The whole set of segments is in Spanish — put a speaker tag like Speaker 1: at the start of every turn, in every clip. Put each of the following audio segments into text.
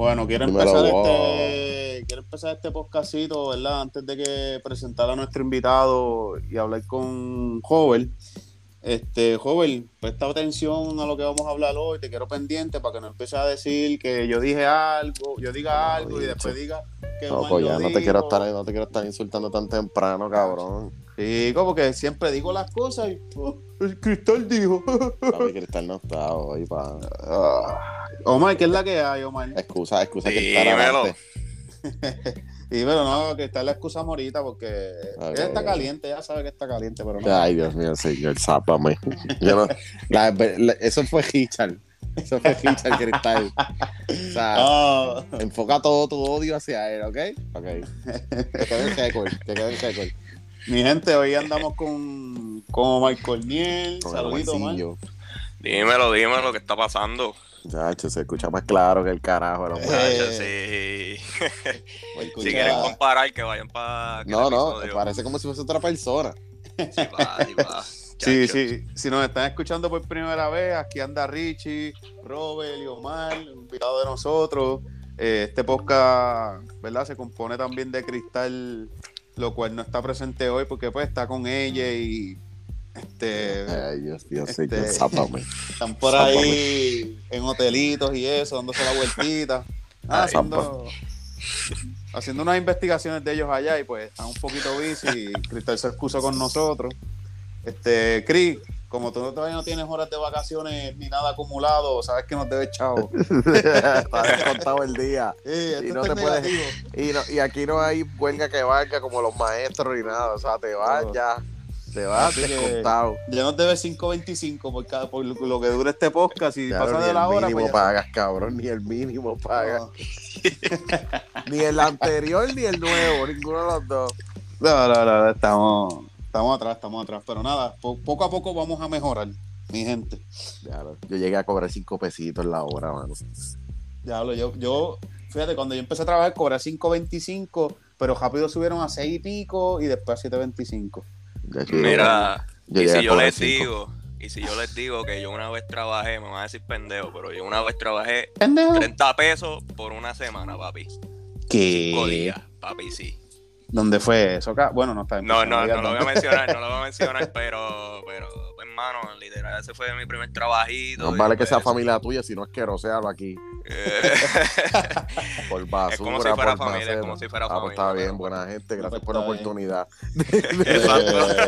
Speaker 1: Bueno, quiero empezar este, quiero empezar este podcastito, ¿verdad? Antes de que presentar a nuestro invitado y hablar con Jovel. Este, joven, presta atención a lo que vamos a hablar hoy, te quiero pendiente para que no empieces a decir que yo dije algo, yo diga algo y después diga que
Speaker 2: no, pues ya no te quiero estar, no te quiero estar insultando tan temprano, cabrón.
Speaker 1: Sí, como que siempre digo las cosas y oh, el cristal dijo.
Speaker 2: Papi, cristal no está hoy, pa.
Speaker 1: Omar, ¿qué es la que hay, Omar?
Speaker 2: Excusa, excusa que está
Speaker 1: Y pero no, que está la excusa morita porque él está caliente, ya sabe que está caliente, pero no.
Speaker 2: Ay, Dios mío, señor, sápame. Yo eso fue Richard. Eso fue Richard Cristal. O sea, oh. enfoca todo tu odio hacia él, ¿ok? Ok. Que quede el récord, que quede el récord.
Speaker 1: Mi gente, hoy andamos con, con Michael Niel. Saludito,
Speaker 3: Dímelo, dímelo, ¿qué está pasando?
Speaker 2: Chacho, se escucha más claro que el carajo.
Speaker 3: Muchacho, sí. si quieren comparar, que vayan para.
Speaker 2: No, no, parece como si fuese otra persona.
Speaker 3: Sí, va, sí, va.
Speaker 1: Sí, sí, si nos están escuchando por primera vez, aquí anda Richie, Robert y Omar, invitado de nosotros. Eh, este podcast, ¿verdad? Se compone también de cristal, lo cual no está presente hoy porque pues está con ella y este,
Speaker 2: Ay, Dios, Dios, este,
Speaker 1: Están por ahí en hotelitos y eso, dándose la vueltita. Ah, haciendo, haciendo unas investigaciones de ellos allá y pues están un poquito bici Cristal se excusó con nosotros. Este, Cris, como tú todavía no tienes horas de vacaciones ni nada acumulado, sabes que nos debes chavo.
Speaker 2: Está descontado el día. y, no te puedes, y, y, aquí no hay huelga que valga como los maestros y nada. O sea, te vas ya te vas descontado.
Speaker 1: Ya no debes 5.25 por, cada, por lo que dure este podcast. Y pasa de la hora.
Speaker 2: Ni el mínimo pues pagas, cabrón. Ni el mínimo pagas. ni el anterior ni el nuevo. Ninguno de los dos.
Speaker 1: No, no, no. Estamos, estamos atrás, estamos atrás. Pero nada, poco a poco vamos a mejorar, mi gente.
Speaker 2: Claro. Yo llegué a cobrar 5 pesitos la hora, mano.
Speaker 1: Diablo, yo, yo, fíjate, cuando yo empecé a trabajar cobré 5.25, pero rápido subieron a 6 y pico y después a 7.25.
Speaker 3: Mira, y si yo les digo, y si yo les digo que yo una vez trabajé, me van a decir pendejo, pero yo una vez trabajé 30 pesos por una semana, papi.
Speaker 1: ¿Qué?
Speaker 3: Cinco días, papi, sí.
Speaker 1: ¿Dónde fue eso? Bueno, no está
Speaker 3: No, no, no, lo voy a mencionar, no lo voy a mencionar, pero, pero, hermano, literal, ese fue mi primer trabajito.
Speaker 2: No vale que sea familia tuya, sino es que aquí. por basura,
Speaker 3: es como si fuera familia, es como si fuera
Speaker 2: ah,
Speaker 3: pues
Speaker 2: está bien, buena gente, gracias por la oportunidad.
Speaker 3: Exacto.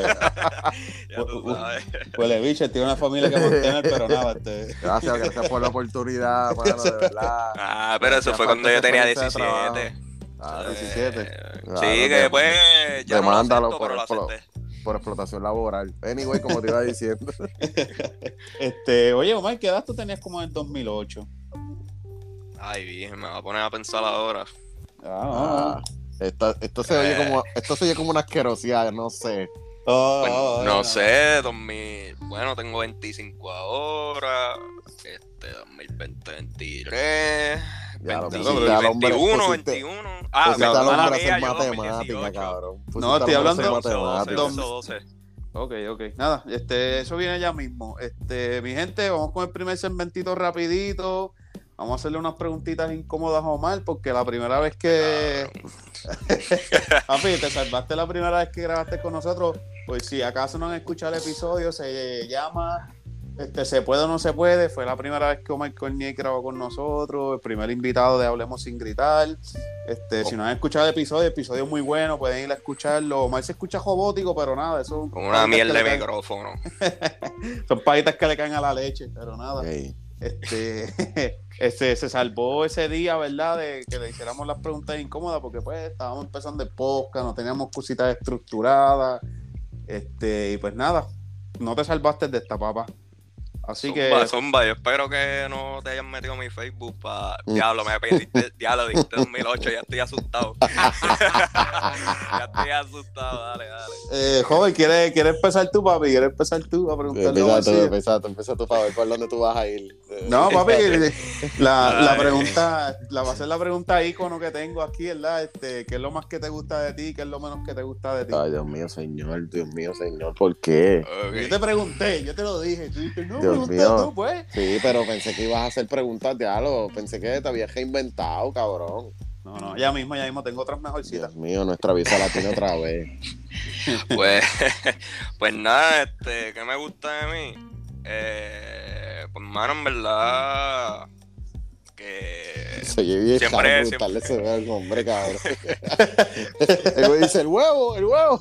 Speaker 1: pues bicho, tiene una familia que mantener, pero nada.
Speaker 2: Este... Gracias, gracias por la oportunidad, mano, de verdad.
Speaker 3: Ah, pero eso fue cuando yo tenía 17.
Speaker 2: Ah, 17.
Speaker 3: sí, que después ya
Speaker 2: Demándalo no por, por, por, explotación laboral. Anyway, como te iba diciendo.
Speaker 1: este, oye, Omar, ¿qué edad tú tenías como en 2008?
Speaker 3: Ay, bien, me va a poner a pensar ahora.
Speaker 2: Ah, ah esto, esto, se oye como, esto se oye como una asquerosidad, no sé.
Speaker 3: Oh, no sé, 2000, bueno, tengo 25 ahora, este 2020, 23, 21, 21. Ah,
Speaker 2: me matemática, cabrón.
Speaker 1: no, estoy hablando de 12. Ok, ok. Nada, este, eso viene ya mismo. Este, mi gente, vamos con el primer segmentito rapidito. Vamos a hacerle unas preguntitas incómodas a Omar, porque la primera vez que. Papi, te salvaste la primera vez que grabaste con nosotros. Pues si acaso no han escuchado el episodio, se llama este, ¿Se puede o no se puede? Fue la primera vez que Omar Cornier grabó con nosotros, el primer invitado de Hablemos Sin Gritar. Este, Si no han escuchado el episodio, el episodio es muy bueno, pueden ir a escucharlo. Omar se escucha jobótico, pero nada, eso
Speaker 3: Con una mierda de micrófono.
Speaker 1: Son pajitas que le caen a la leche, pero nada. Este, este, se salvó ese día, ¿verdad? De que le hiciéramos las preguntas incómodas, porque pues estábamos empezando el podcast, no teníamos cositas estructuradas. Este, y pues nada, no te salvaste de esta papa. Así
Speaker 3: zumba,
Speaker 1: que.
Speaker 3: Zumba, yo espero que no te hayan metido mi Facebook para. Mm. Diablo, me pediste. Diablo, dijiste 2008, ya estoy asustado. ya estoy asustado, dale, dale.
Speaker 1: Eh, joven, ¿quieres, ¿quieres empezar tú, papi? ¿Quieres empezar tú a preguntarle?
Speaker 2: Empieza tú, empieza tú, empieza tú, para ver por dónde tú vas a ir.
Speaker 1: No, papi, la, la pregunta, la va a ser la pregunta ícono que tengo aquí, ¿verdad? Este, ¿Qué es lo más que te gusta de ti? ¿Qué es lo menos que te gusta de ti?
Speaker 2: Ay, Dios mío, señor, Dios mío, señor, ¿por qué?
Speaker 1: Yo te pregunté, yo te lo dije, tú dijiste, no. Tú, pues.
Speaker 2: Sí, pero pensé que ibas a hacer preguntas de algo. Pensé que te habías reinventado, cabrón.
Speaker 1: No, no, ya mismo, ya mismo tengo otras mejorcitas.
Speaker 2: Dios mío, nuestra visa la tiene otra vez.
Speaker 3: pues, pues nada, este, ¿qué me gusta de mí? Eh, pues, mano, en verdad que
Speaker 2: se bien siempre, siempre... se ve al hombre, cabrón. el dice el huevo, el huevo.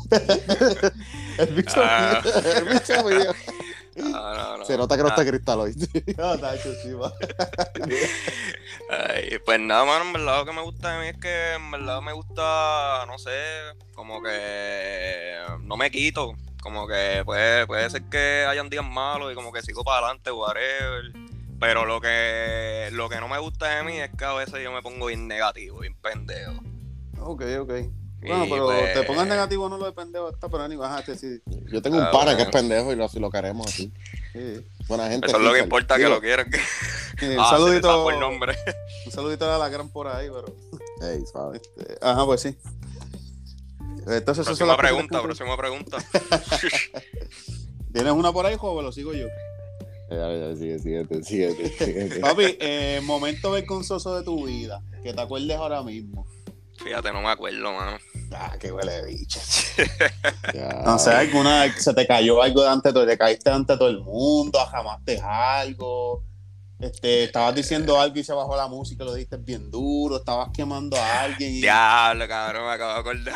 Speaker 2: el bicho, ah. el bicho mío. No, no, Se nota que no está cristal hoy. no, está hecho
Speaker 3: Ay, Pues nada, mano, en verdad lo que me gusta de mí es que en verdad me gusta, no sé, como que no me quito. Como que puede, puede ser que hayan días malos y como que sigo para adelante, whatever. Pero lo que, lo que no me gusta de mí es que a veces yo me pongo bien negativo, bien pendejo.
Speaker 1: Ok, ok. Bueno, pero pues, te pongas negativo no lo de pendejo está, pero ni bajaste sí.
Speaker 2: Yo tengo un ah, pana que es pendejo y lo, lo queremos así. Sí. Buena gente.
Speaker 3: Eso es lo que importa que lo quieran.
Speaker 1: un ah, saludito. Por nombre. Un saludito a la gran por ahí, pero.
Speaker 2: Hey, ¿sabes?
Speaker 1: Este, ajá, pues sí.
Speaker 3: Entonces, próxima pregunta, próxima pregunta.
Speaker 1: ¿Tienes una por ahí, joven? Lo sigo yo.
Speaker 2: Sigue, sigue, sigue,
Speaker 1: Papi, eh, momento vergonzoso de tu vida, que te acuerdes ahora mismo.
Speaker 3: Fíjate, no me acuerdo, mano.
Speaker 1: Ah, qué huele de bicho. no sé, alguna se te cayó algo delante de te caíste ante todo el mundo, ajamaste algo. Este, estabas diciendo algo y se bajó la música, lo dijiste bien duro, estabas quemando a alguien. Y...
Speaker 3: Diablo, cabrón, me acabo de acordar.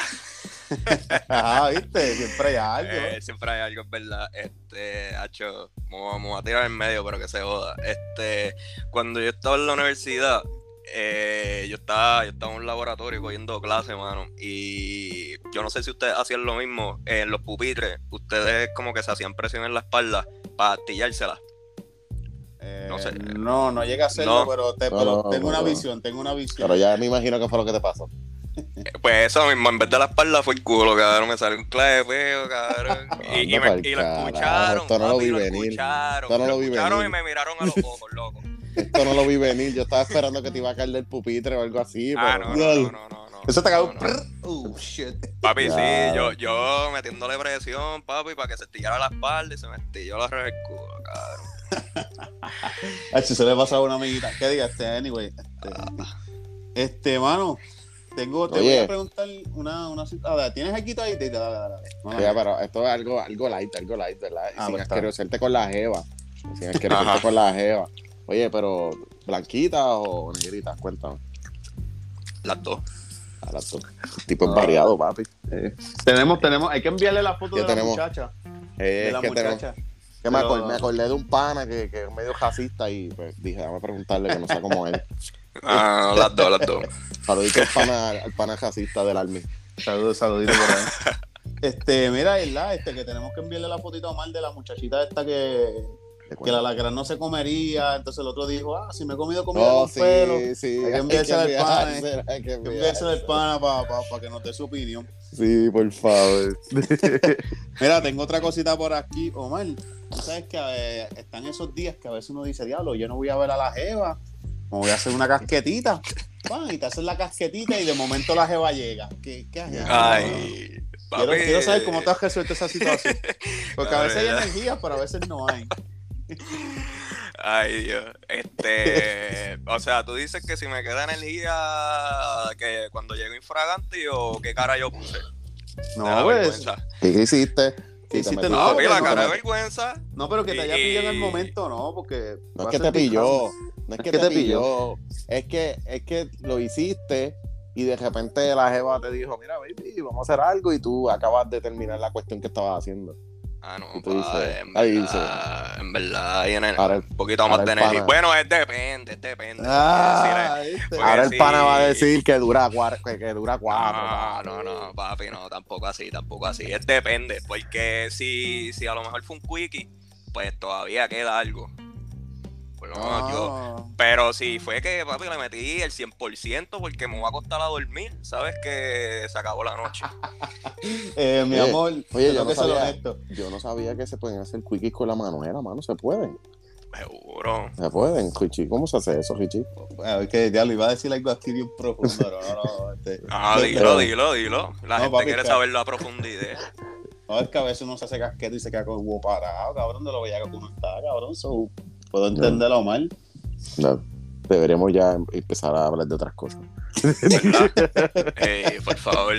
Speaker 1: ah, viste, siempre hay algo.
Speaker 3: Eh, siempre hay algo, es verdad. Este, hacho, vamos a tirar en medio, pero que se joda. Este, cuando yo estaba en la universidad, eh, yo estaba, yo estaba en un laboratorio cogiendo clases, mano. Y yo no sé si ustedes hacían lo mismo en los pupitres. Ustedes como que se hacían presión en la espalda para astillárselas.
Speaker 1: Eh, no sé. No, no llega a hacerlo, pero, tengo una visión, tengo una visión.
Speaker 2: Pero ya me imagino que fue lo que te pasó.
Speaker 3: Pues eso mismo, en vez de la espalda fue el culo, cabrón. Me salió un clave feo, cabrón. Y, y, me, y lo escucharon. Esto no lo vi venir. Esto no lo vi venir. y me miraron a los ojos, loco.
Speaker 2: Esto no lo vi venir. Yo estaba esperando que te iba a caer del pupitre o algo así.
Speaker 3: Ah, no, no, no, no,
Speaker 1: Eso te cagó. Oh, shit.
Speaker 3: Papi, sí, yo, yo metiéndole presión, papi, para que se estillara la espalda y se me estilló la revés culo, cabrón.
Speaker 1: Ay, si se le pasa a una amiguita. ¿Qué diga este? Anyway. Este, ah. este mano. Tengo, te voy a preguntar una, una a ver, ¿tienes aquí ahí? Dale, dale,
Speaker 2: dale. pero esto es algo, algo light, algo light, ¿verdad? Ah, sin asqueroserte con la jeva. Sin asqueroserte con la jeva. Oye, pero ¿blanquita o negrita? Cuéntame.
Speaker 3: Las dos.
Speaker 2: A las dos. tipo es ah. variado, papi.
Speaker 1: Tenemos, tenemos, hay que enviarle la foto de la muchacha.
Speaker 2: de la muchacha. que me, acordé, de un pana que, que es medio racista y pues, dije, vamos a preguntarle que no sea como él.
Speaker 3: Ah, las dos, las dos.
Speaker 2: Saludito al pana, al pana racista del Army.
Speaker 1: Saludos, saludito por ahí. Este, mira, Este, que tenemos que enviarle la fotito a Omar de la muchachita esta que, que la lacra no se comería. Entonces el otro dijo, ah, si me he comido comida con sí, pelo, sí, hay que enviársela al pana. Hay que enviársela al pana para que nos dé su opinión.
Speaker 2: Sí, por favor.
Speaker 1: Mira, tengo otra cosita por aquí, Omar. Tú sabes que eh, están esos días que a veces uno dice, diablo, yo no voy a ver a la Jeva, me voy a hacer una casquetita. y te haces la casquetita y de momento la Jeva llega. ¿Qué, qué haces?
Speaker 3: Ay,
Speaker 1: quiero, quiero, saber cómo te has resuelto esa situación. Porque a veces hay energía, pero a veces no hay.
Speaker 3: Ay, Dios. Este, o sea, tú dices que si me queda energía, que cuando llego infragante o qué cara yo puse.
Speaker 2: No, pues. ¿Qué hiciste?
Speaker 1: ¿Qué hiciste?
Speaker 3: No, no la cara de vergüenza.
Speaker 1: No, pero que te haya pillado en el momento, no, porque.
Speaker 2: No es que te pilló. No es que, te pilló. Es que, es que lo hiciste y de repente la jeva te dijo, mira, baby, vamos a hacer algo y tú acabas de terminar la cuestión que estabas haciendo.
Speaker 3: Ah, no, en, verdad, en verdad, hay un poquito más de energía. Bueno, es depende, es depende.
Speaker 2: Ah, ahora el pana va a decir que dura, que, que dura cuatro.
Speaker 3: No, no, no, papi, no, tampoco así, tampoco así. Es depende, porque si, si a lo mejor fue un quickie, pues todavía queda algo. Ah. pero si fue que, papi, le metí el 100% porque me va a costar a dormir, ¿sabes? Que se acabó la noche.
Speaker 1: eh, mi amor,
Speaker 2: oye, yo no, sabía, yo no sabía que se pueden hacer quickies con la mano. Era mano, se pueden.
Speaker 3: Seguro.
Speaker 2: Se pueden, Richie. ¿Cómo se hace eso, Richie?
Speaker 1: Bueno, es que ya lo iba a decir algo aquí bien profundo. No, no,
Speaker 3: este, ah, dilo, dilo, dilo. La gente quiere saberlo a profundidad.
Speaker 1: No, es que a veces uno se hace casquete y se queda con el huevo parado, cabrón, de lo veía que uno está, cabrón. So, puedo entenderlo mal.
Speaker 2: No, deberíamos ya empezar a hablar de otras cosas.
Speaker 3: eh, por favor.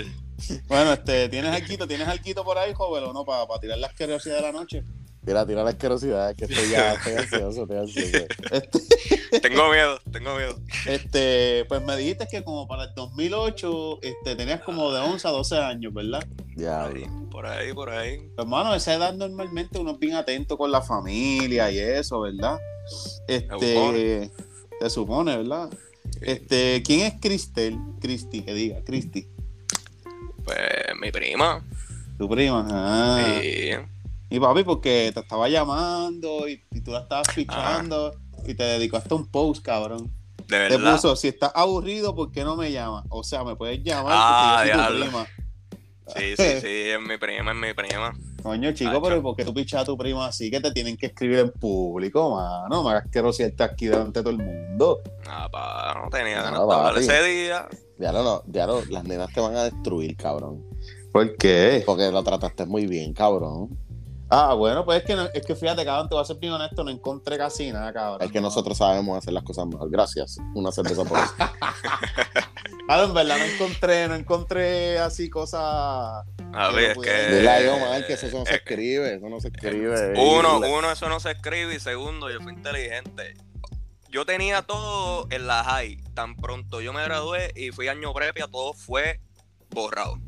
Speaker 1: Bueno, este, ¿tienes alquito, ¿tienes alquito por ahí, joven, o no? Para tirar la asquerosidad de la noche.
Speaker 2: Tira, tira la asquerosidad, que estoy ya, estoy ansioso, estoy ansioso.
Speaker 1: Este,
Speaker 3: tengo miedo, tengo miedo.
Speaker 1: Este, pues me dijiste que como para el 2008 este, tenías como de 11 a 12 años, ¿verdad?
Speaker 2: Ya,
Speaker 3: Ahí, por ahí, por ahí.
Speaker 1: Pues, hermano, esa edad normalmente uno es bien atento con la familia y eso, ¿verdad? Este, se supone, ¿verdad? Este, ¿quién es Cristel? Cristi, que diga, Cristi.
Speaker 3: Pues mi prima.
Speaker 1: Tu prima. Ah.
Speaker 3: Sí.
Speaker 1: Y papi, porque te estaba llamando y, y tú la estabas fichando y te dedicó hasta un post, cabrón.
Speaker 3: De
Speaker 1: Te
Speaker 3: verdad.
Speaker 1: puso, si estás aburrido, ¿por qué no me llamas? O sea, me puedes llamar
Speaker 3: Ah,
Speaker 1: porque yo soy tu prima.
Speaker 3: Sí, sí, sí, es mi prima, es mi prima.
Speaker 1: Coño, chico, pero ¿por qué tú pichas a tu prima así que te tienen que escribir en público, mano? No me hagas que rociarte aquí delante de todo el mundo.
Speaker 3: Ah, pa, no tenía ganas
Speaker 2: No,
Speaker 3: de
Speaker 2: papi.
Speaker 3: ese día.
Speaker 2: ya no, no, ya no, las nenas te van a destruir, cabrón.
Speaker 1: ¿Por qué?
Speaker 2: Porque lo trataste muy bien, cabrón.
Speaker 1: Ah, bueno, pues es que, no- es que fíjate, cabrón, te voy a ser bien honesto, no encontré casi nada, cabrón.
Speaker 2: Es que
Speaker 1: No.
Speaker 2: nosotros sabemos hacer las cosas mejor. Gracias. Una cerveza por eso.
Speaker 1: Ah, en verdad no encontré, no encontré así cosas.
Speaker 3: A ver, es que.
Speaker 2: Dile a yo, mal, que eso no se escribe. Eso no se escribe.
Speaker 3: Uno, uno, eso no se escribe. Y segundo, yo fui inteligente. Yo tenía todo en la high. Tan pronto yo me gradué y fui año previa, todo fue borrado.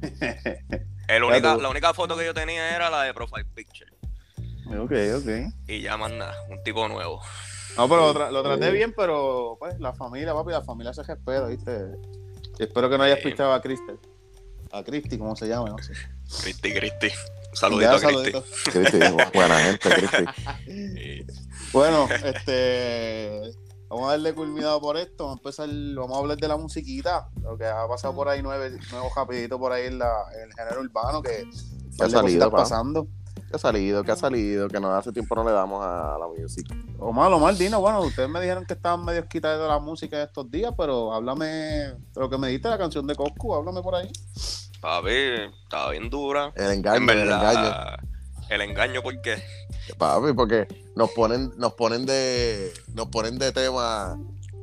Speaker 3: El única, la única foto que yo tenía era la de Profile Picture.
Speaker 1: ok, ok.
Speaker 3: Y ya más nada, un tipo nuevo.
Speaker 1: No, pero lo, tra- lo traté bien, pero pues la familia, papi, la familia se respeta, ¿viste? Y espero que no hayas pichado a Cristel. A Cristi, ¿cómo se llama? No sé.
Speaker 3: Cristi, Cristi. Un saludito
Speaker 1: Ya,
Speaker 3: a Cristi.
Speaker 2: Cristi, buena gente, Cristi.
Speaker 1: Bueno, este. Vamos a darle culminado por esto. Vamos a empezar, vamos a hablar de la musiquita. Lo que ha pasado por ahí nueve, nuevo rapidito por ahí en, la, en el género urbano, que
Speaker 2: ha salido,
Speaker 1: pasando.
Speaker 2: Que ha salido, que ha salido, que no hace tiempo no le damos a la music.
Speaker 1: O malo, mal, Dino. Bueno, ustedes me dijeron que estaban medio quitados de la música estos días, pero háblame de lo que me diste, la canción de Coscu, háblame por ahí.
Speaker 3: Papi, estaba bien dura.
Speaker 2: El engaño,
Speaker 3: en
Speaker 2: el engaño.
Speaker 3: El engaño, ¿por qué?
Speaker 2: Papi, porque nos ponen, nos ponen de, nos ponen de tema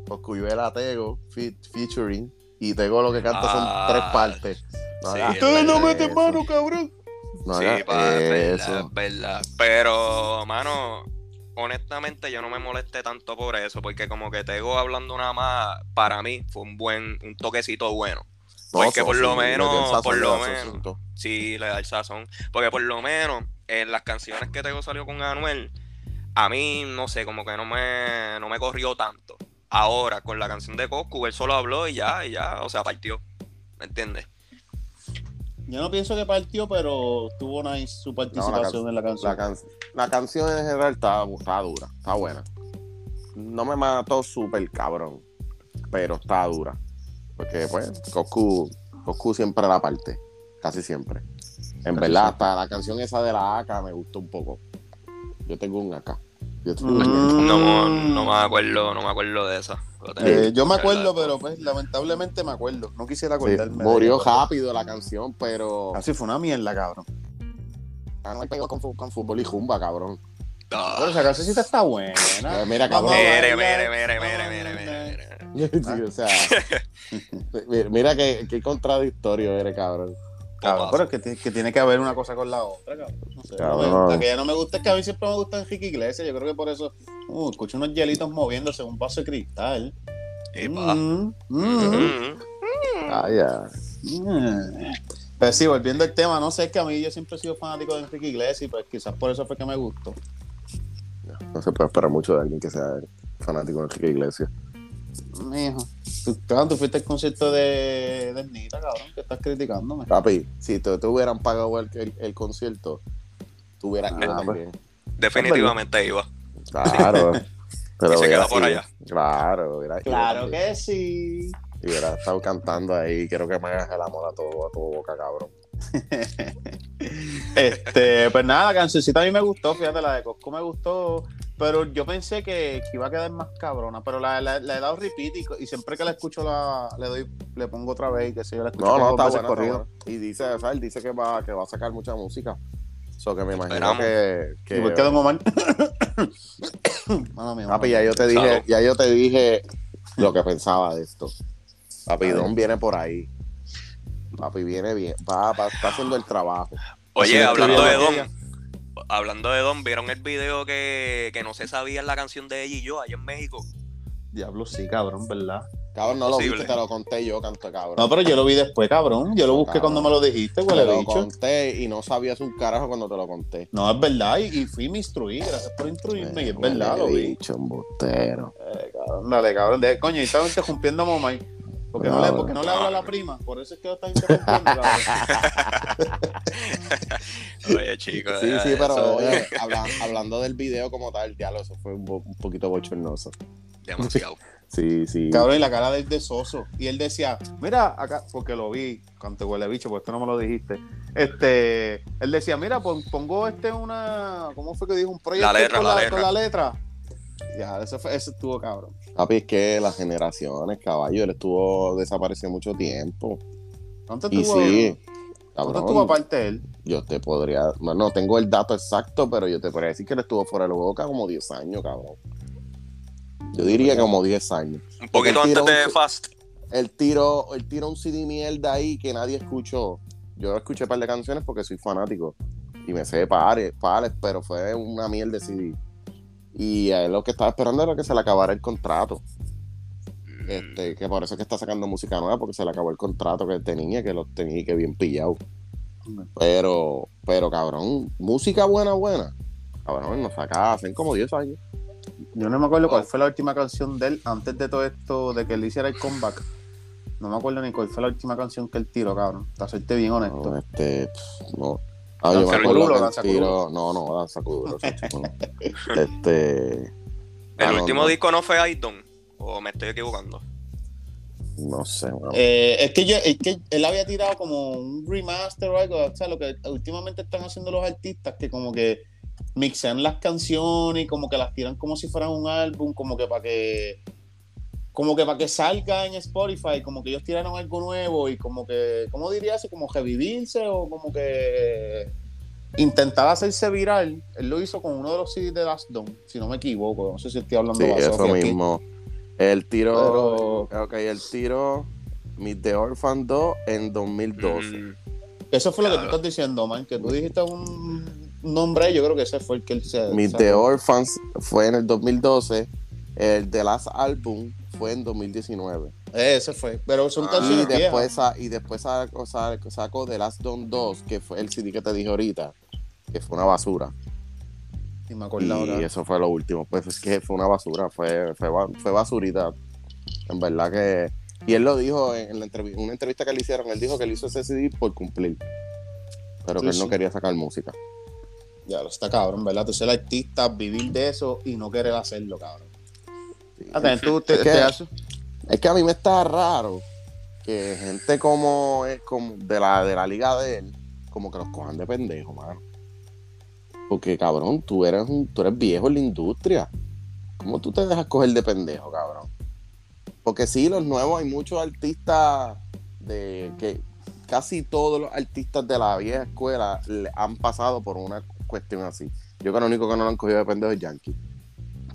Speaker 2: Coscuyuela Tego, fe- featuring, y Tego lo que canta
Speaker 3: Ah,
Speaker 2: son tres partes. No
Speaker 3: sí, Ustedes no
Speaker 2: eso.
Speaker 1: meten mano, cabrón.
Speaker 2: No
Speaker 3: sí,
Speaker 2: hagas
Speaker 3: pa, es verdad, verdad. Pero, mano, honestamente yo no me molesté tanto por eso, porque como que Tego hablando nada más, para mí fue un buen, un toquecito bueno.
Speaker 2: No,
Speaker 3: Porque por
Speaker 2: sí,
Speaker 3: lo menos,
Speaker 2: sazón,
Speaker 3: por lo menos, sí le da el sazón. Porque por lo menos en las canciones que Tego salió con Anuel, a mí, no sé, como que no me, no me corrió tanto. Ahora, con la canción de Coscu, él solo habló y ya, y ya, o sea, partió. ¿Me entiendes?
Speaker 1: Yo no pienso que partió, pero tuvo su participación en la canción.
Speaker 2: La, can- la canción en general está, está dura, está buena. No me mató súper cabrón, pero está dura. Porque, pues, Coscu, Coscu siempre la parte, casi siempre. En verdad, hasta la canción esa de la AK me gustó un poco. Yo tengo un AK. Yo tengo un AK.
Speaker 1: Mm.
Speaker 3: No, no me acuerdo, no me acuerdo de esa.
Speaker 1: Eh, yo me acuerdo, pero pues lamentablemente me acuerdo. No quisiera
Speaker 2: Sí,
Speaker 1: acordarme. de
Speaker 2: murió rápido la canción, pero
Speaker 1: Así fue una mierda, cabrón.
Speaker 2: no pegó con, con fútbol y jumba, cabrón.
Speaker 3: Ah.
Speaker 1: Pero esa cancioncita está buena.
Speaker 2: Eh, mira, cabrón.
Speaker 3: Mire, mire, mire, mire, mire, mire, mire.
Speaker 2: Sí, o sea, mira, mira qué, qué contradictorio eres, cabrón.
Speaker 1: Cabrón, pero es que, tiene- que tiene que haber una cosa con la otra, cabrón. No sé, no me gusta. que ya no me gusta es que a mí siempre me gusta Enrique Iglesias. Yo creo que por eso uh, escucho unos hielitos moviéndose en un vaso de cristal.
Speaker 3: Y pa.
Speaker 1: Mm, mm,
Speaker 3: Mm.
Speaker 2: Ah, ya.
Speaker 1: mm. Pero sí, volviendo al tema, no sé, es que a mí yo siempre he sido fanático de Enrique Iglesias y pues quizás por eso fue que me gustó.
Speaker 2: No se puede esperar mucho de alguien que sea fanático de Enrique Iglesias.
Speaker 1: Mijo. Tú, cabrón, tú fuiste al concierto de, de Nita, cabrón, que estás criticándome.
Speaker 2: Papi, si te, te hubieran pagado el, el, el concierto, tú hubieras ido
Speaker 1: Ah, pues.
Speaker 2: también.
Speaker 3: Definitivamente iba.
Speaker 2: Claro. Pero
Speaker 3: Y se queda por allá.
Speaker 2: Claro, hubiera
Speaker 1: Claro que sí.
Speaker 2: Y hubiera estado cantando ahí. Quiero que me hagas el amor a todo, a todo boca, cabrón.
Speaker 1: Este, pues nada, la cancioncita a mí me gustó, fíjate, la de Cosco me gustó, pero yo pensé que, iba a quedar más cabrona, pero la, la, he dado repeat y, siempre que la escucho la, le doy, le pongo otra vez y que se yo la escucho.
Speaker 2: No, no, está buena, corrido. Y dice, o sea, él dice que va, que va a sacar mucha música. Eso que me imagino que, que.
Speaker 1: ¿Y por qué mal?
Speaker 2: Papi, ya yo te dije, ya yo te dije lo que pensaba de esto. Papi, Don viene por ahí. Papi, viene bien. Va, va, está haciendo el trabajo.
Speaker 3: Oye, hablando de Don, hablando de Don, ¿vieron el video que, que no se sabía la canción de ella y yo allá en México?
Speaker 1: Diablo, sí, cabrón, ¿verdad?
Speaker 2: Cabrón, no lo viste, te lo conté yo, canto cabrón.
Speaker 1: No, pero yo lo vi después, cabrón. Yo lo busqué cuando me lo dijiste, güey.
Speaker 2: Te lo conté y no sabías un carajo cuando te lo conté.
Speaker 1: No, es verdad, y, fui me instruí, gracias por instruirme, y es verdad, lo vi.
Speaker 2: Dicho, embustero.
Speaker 1: Eh, cabrón, dale, cabrón. De, coño, y estaba interrumpiendo a mamá. Porque no, le, porque no le habla a la prima, por eso es que lo estás interrumpiendo,
Speaker 3: Oye, chicos.
Speaker 2: Sí, sí, pero oye, hablando del video como tal, diálogo, eso fue un, un poquito bochornoso.
Speaker 3: Demasiado.
Speaker 2: Sí, sí.
Speaker 1: Cabrón, y la cara de, de Soso. Y él decía, mira, acá, porque lo vi, cuando huele bicho, porque esto no me lo dijiste. Este, él decía, mira, pongo este una, ¿cómo fue que dijo? Un proyecto
Speaker 3: la letra,
Speaker 1: con,
Speaker 3: la,
Speaker 1: la,
Speaker 3: letra.
Speaker 1: con la letra. Ya, eso, fue, eso estuvo cabrón.
Speaker 2: Papi, es que las generaciones, caballo, él estuvo desaparecido mucho tiempo.
Speaker 1: ¿Cuánto estuvo? Y sí, ¿Cuánto estuvo aparte él?
Speaker 2: Yo te podría, no tengo el dato exacto, pero yo te podría decir que él estuvo fuera de la boca como 10 años, cabrón. Yo diría como 10 años.
Speaker 3: Un poquito antes de Fast.
Speaker 2: El tiro, el tiro un CD mierda ahí que nadie escuchó. Yo escuché un par de canciones porque soy fanático. Y me sé pares, pares, pero fue una mierda de CD. Y a él lo que estaba esperando era que se le acabara el contrato. Mm. Este, que por eso es que está sacando música nueva, porque se le acabó el contrato que tenía, que lo tenía que bien pillado. Pero, pero cabrón, música buena, buena. Cabrón, nos saca hacen como 10 años.
Speaker 1: Yo no me acuerdo cuál fue la última canción de él antes de todo esto, de que él hiciera el comeback. No me acuerdo ni cuál fue la última canción que él tiró, cabrón. Para serte bien honesto.
Speaker 2: No, este, no. Ah, yo me acuerdo que él tiró. No, no, danza cuduro. este.
Speaker 3: ¿El ah, último disco no fue Aiton? ¿O me estoy equivocando?
Speaker 2: No sé,
Speaker 1: eh, es, que yo, es que él había tirado como un remaster o algo. O sea, lo que últimamente están haciendo los artistas, que como que mixean las canciones y como que las tiran como si fueran un álbum, como que para que como que para que salga en Spotify, como que ellos tiraron algo nuevo y como que, ¿cómo diría eso? Como revivirse o como que intentar hacerse viral. Él lo hizo con uno de los CDs de Last Dawn, si no me equivoco. No sé si estoy hablando
Speaker 2: de eso mismo. El tiro, Pero... ok, el tiro Meet the Orphan 2 en 2012.
Speaker 1: Eso fue lo que tú estás diciendo, man, que tú dijiste un nombre, yo creo que ese fue el que él se.
Speaker 2: Meet the Orphans fue en el 2012. El The Last Album fue en 2019.
Speaker 1: Ese fue, pero son
Speaker 2: canciones y después, y después sacó, sacó The Last Dawn 2, que fue el CD que te dije ahorita, que fue una basura.
Speaker 1: Y me acuerdo
Speaker 2: Y eso fue lo último. Pues es que fue una basura, fue, fue, fue basurita. En verdad que. Y él lo dijo en la una entrevista que le hicieron. Él dijo que él hizo ese CD por cumplir. Pero que él no quería sacar música.
Speaker 1: Ya lo está cabrón, ¿verdad? Tú ser artista, vivir de eso y no querer hacerlo, cabrón.
Speaker 2: Es, que, a mí me está raro que gente como, como de, la, de la liga de él, como que los cojan de pendejo, mano. Porque, cabrón, tú eres, un, tú eres viejo en la industria. ¿Cómo tú te dejas coger de pendejo, cabrón? Porque sí, los nuevos, hay muchos artistas de que casi todos los artistas de la vieja escuela han pasado por una cuestión así. Yo creo que lo único que no lo han cogido de pendejo es Yankee.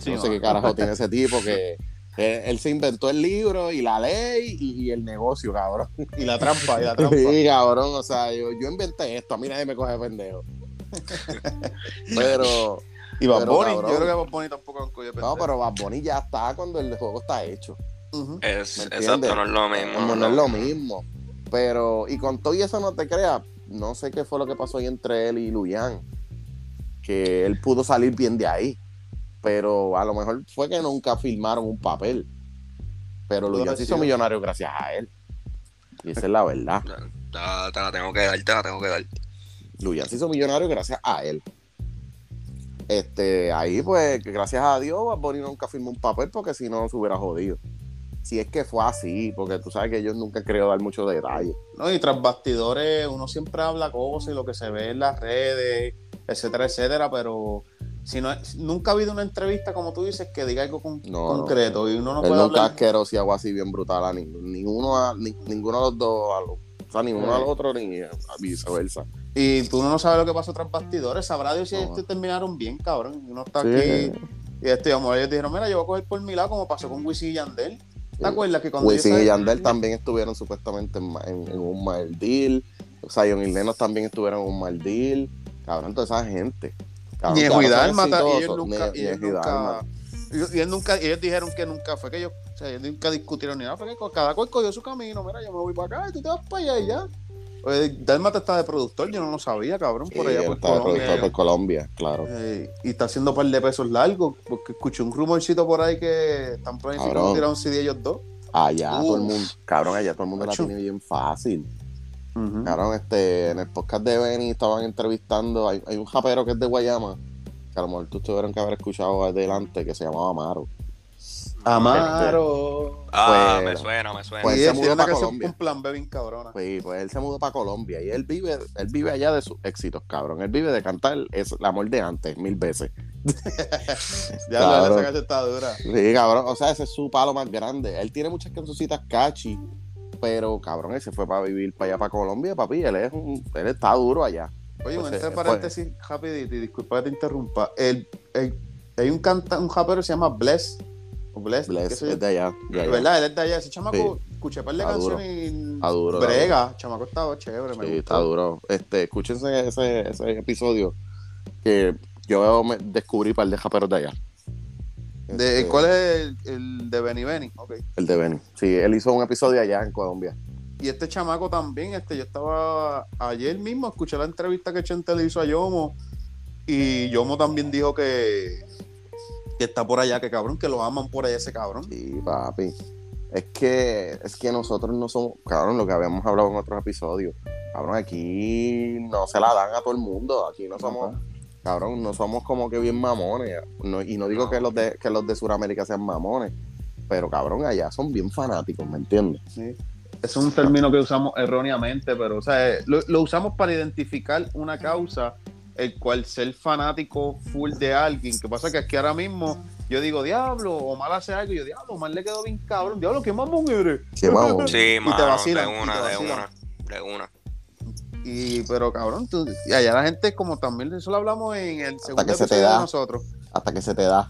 Speaker 2: No sé qué carajo tiene ese tipo que él, se inventó el libro y la ley y, el negocio, cabrón.
Speaker 1: Y la trampa, y la trampa.
Speaker 2: Sí, cabrón, o sea, yo, yo inventé esto, a mí nadie me coge de pendejo. pero...
Speaker 1: Y Bad Bunny, yo creo que Bad Bunny tampoco han cogido de pendejo.
Speaker 2: No, pero Bad Bunny ya está cuando el juego está hecho.
Speaker 3: es, exacto, no es lo mismo.
Speaker 2: No, es lo mismo. Pero, y con todo y eso no te creas, no sé qué fue lo que pasó ahí entre él y Luyan que él pudo salir bien de ahí. Pero a lo mejor fue que nunca filmaron un papel. Pero Luyan se hizo millonario gracias a él. Y esa es la verdad.
Speaker 3: Te, la tengo que dar, te la tengo que dar.
Speaker 2: Luyan se hizo millonario gracias a él. Este, ahí pues, gracias a Dios, Bonnie nunca firmó un papel porque si no se hubiera jodido. Si es que fue así, porque tú sabes que ellos nunca creo dar mucho detalle.
Speaker 1: No, y tras bastidores uno siempre habla cosas y lo que se ve en las redes etcétera, etcétera, pero si no, nunca ha habido una entrevista, como tú dices, que diga algo concreto. y uno no
Speaker 2: él puede nunca hablar... y algo así bien brutal a ninguno, ninguno de los dos, o sea, ninguno al otro, ni viceversa.
Speaker 1: Y tú no sabes lo que pasó tras bastidores. Sabrá Dios si no. terminaron bien, cabrón. Uno está aquí. Y este, amor, ellos dijeron, mira, yo voy a coger por mi lado, como pasó con Wisin y Yandel. ¿Te acuerdas que cuando
Speaker 2: Wisin y Yandel también estuvieron supuestamente en, un mal deal. O sea, John y Lennox también estuvieron en un mal deal. Cabrón, toda esa gente.
Speaker 1: Cabrón, ni en Cuidar mata, y ellos nunca, y ellos nunca, y ellos nunca, ellos dijeron que nunca fue que ellos, o sea, ellos nunca discutieron ni nada, fue que cada cual cogió su camino, mira, yo me voy para acá y tú te vas para allá y ya. Pues Dalmata está de productor, yo no lo sabía, cabrón, por allá por
Speaker 2: está Colombia. de productor por Colombia, claro.
Speaker 1: Eh, y está haciendo un par de pesos largos, porque escuché un rumorcito por ahí que están planificando tirar un CD ellos dos.
Speaker 2: Allá todo el mundo, cabrón, allá todo el mundo la tiene bien fácil. Cabrón, este, en el podcast de Benny estaban entrevistando, hay, hay un japero que es de Guayama, que a lo mejor tú tuvieron que haber escuchado adelante, que se llamaba Amaro.
Speaker 1: Amaro.
Speaker 3: Ah, pues, me suena, me suena.
Speaker 1: Pues él se mudó para Colombia. Un plan B bien cabrona.
Speaker 2: Pues, pues, él se mudó para Colombia y él vive, él vive allá de sus éxitos, cabrón. Él vive de cantar es el amor de antes, mil veces.
Speaker 1: ya cabrón. esa está dura.
Speaker 2: Sí, cabrón. O sea, ese es su palo más grande. Él tiene muchas cancioncitas catchy, pero cabrón, él se fue para vivir para allá, para Colombia, papi. Él es un, él está duro allá.
Speaker 1: Oye, pues, entre paréntesis, rapidito, y disculpa que te interrumpa. El, hay un, canta, un rapero que se llama Bless
Speaker 2: Bless, Bless es de allá. De
Speaker 1: ¿Verdad? Él es de allá. Ese chamaco, escuché par de canciones y. duro, brega. Chamaco estaba chévere.
Speaker 2: Sí, me está duro. Este, escúchense ese, ese episodio que yo me descubrí par de japeros de allá.
Speaker 1: De, este, ¿Cuál es el, de Benny Benny? Okay.
Speaker 2: El de Benny. Sí, él hizo un episodio allá en Colombia.
Speaker 1: Y este chamaco también, este, yo estaba ayer mismo, escuché la entrevista que Chente le hizo a Yomo. Y Yomo también dijo que, que está por allá, que cabrón, que lo aman por allá ese cabrón.
Speaker 2: Sí, papi. Es que, es que nosotros no somos, cabrón, lo que habíamos hablado en otros episodios. Cabrón, aquí no se la dan a todo el mundo. Aquí no somos, cabrón, no somos como que bien mamones. y no digo que los de que los de Sudamérica sean mamones, pero cabrón, allá son bien fanáticos, ¿me entiendes?
Speaker 1: Sí. Es un término que usamos erróneamente, pero o sea, lo, lo usamos para identificar una causa el cual ser fanático full de alguien. Que pasa que aquí ahora mismo yo digo, diablo, Omar hace algo, y yo, diablo, Omar le quedó bien cabrón, diablo, qué mamón eres.
Speaker 2: Qué mamón.
Speaker 3: Sí, y te vacilan, de una, de una, de una.
Speaker 1: Y, pero cabrón, tú, y allá la gente, como también, eso lo hablamos en el segundo episodio de nosotros.
Speaker 2: Hasta que se te da.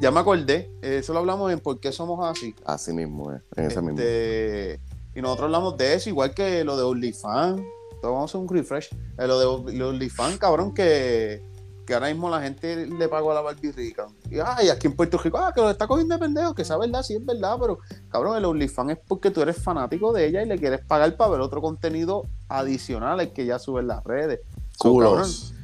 Speaker 1: ya me acordé, eso lo hablamos en por qué somos así.
Speaker 2: Así mismo, eh, en ese mismo.
Speaker 1: Este, y nosotros hablamos de eso, igual que lo de OnlyFans vamos a hacer un refresh. Eh, lo de OnlyFans, cabrón, que, que ahora mismo la gente le pagó a la Barbie rica. Y ay, aquí en Puerto Rico, ah, que lo está cogiendo de pendejo, que esa verdad, sí es verdad, pero cabrón, el OnlyFans es porque tú eres fanático de ella y le quieres pagar para ver otro contenido adicional al que ya sube en las redes.
Speaker 2: Culos.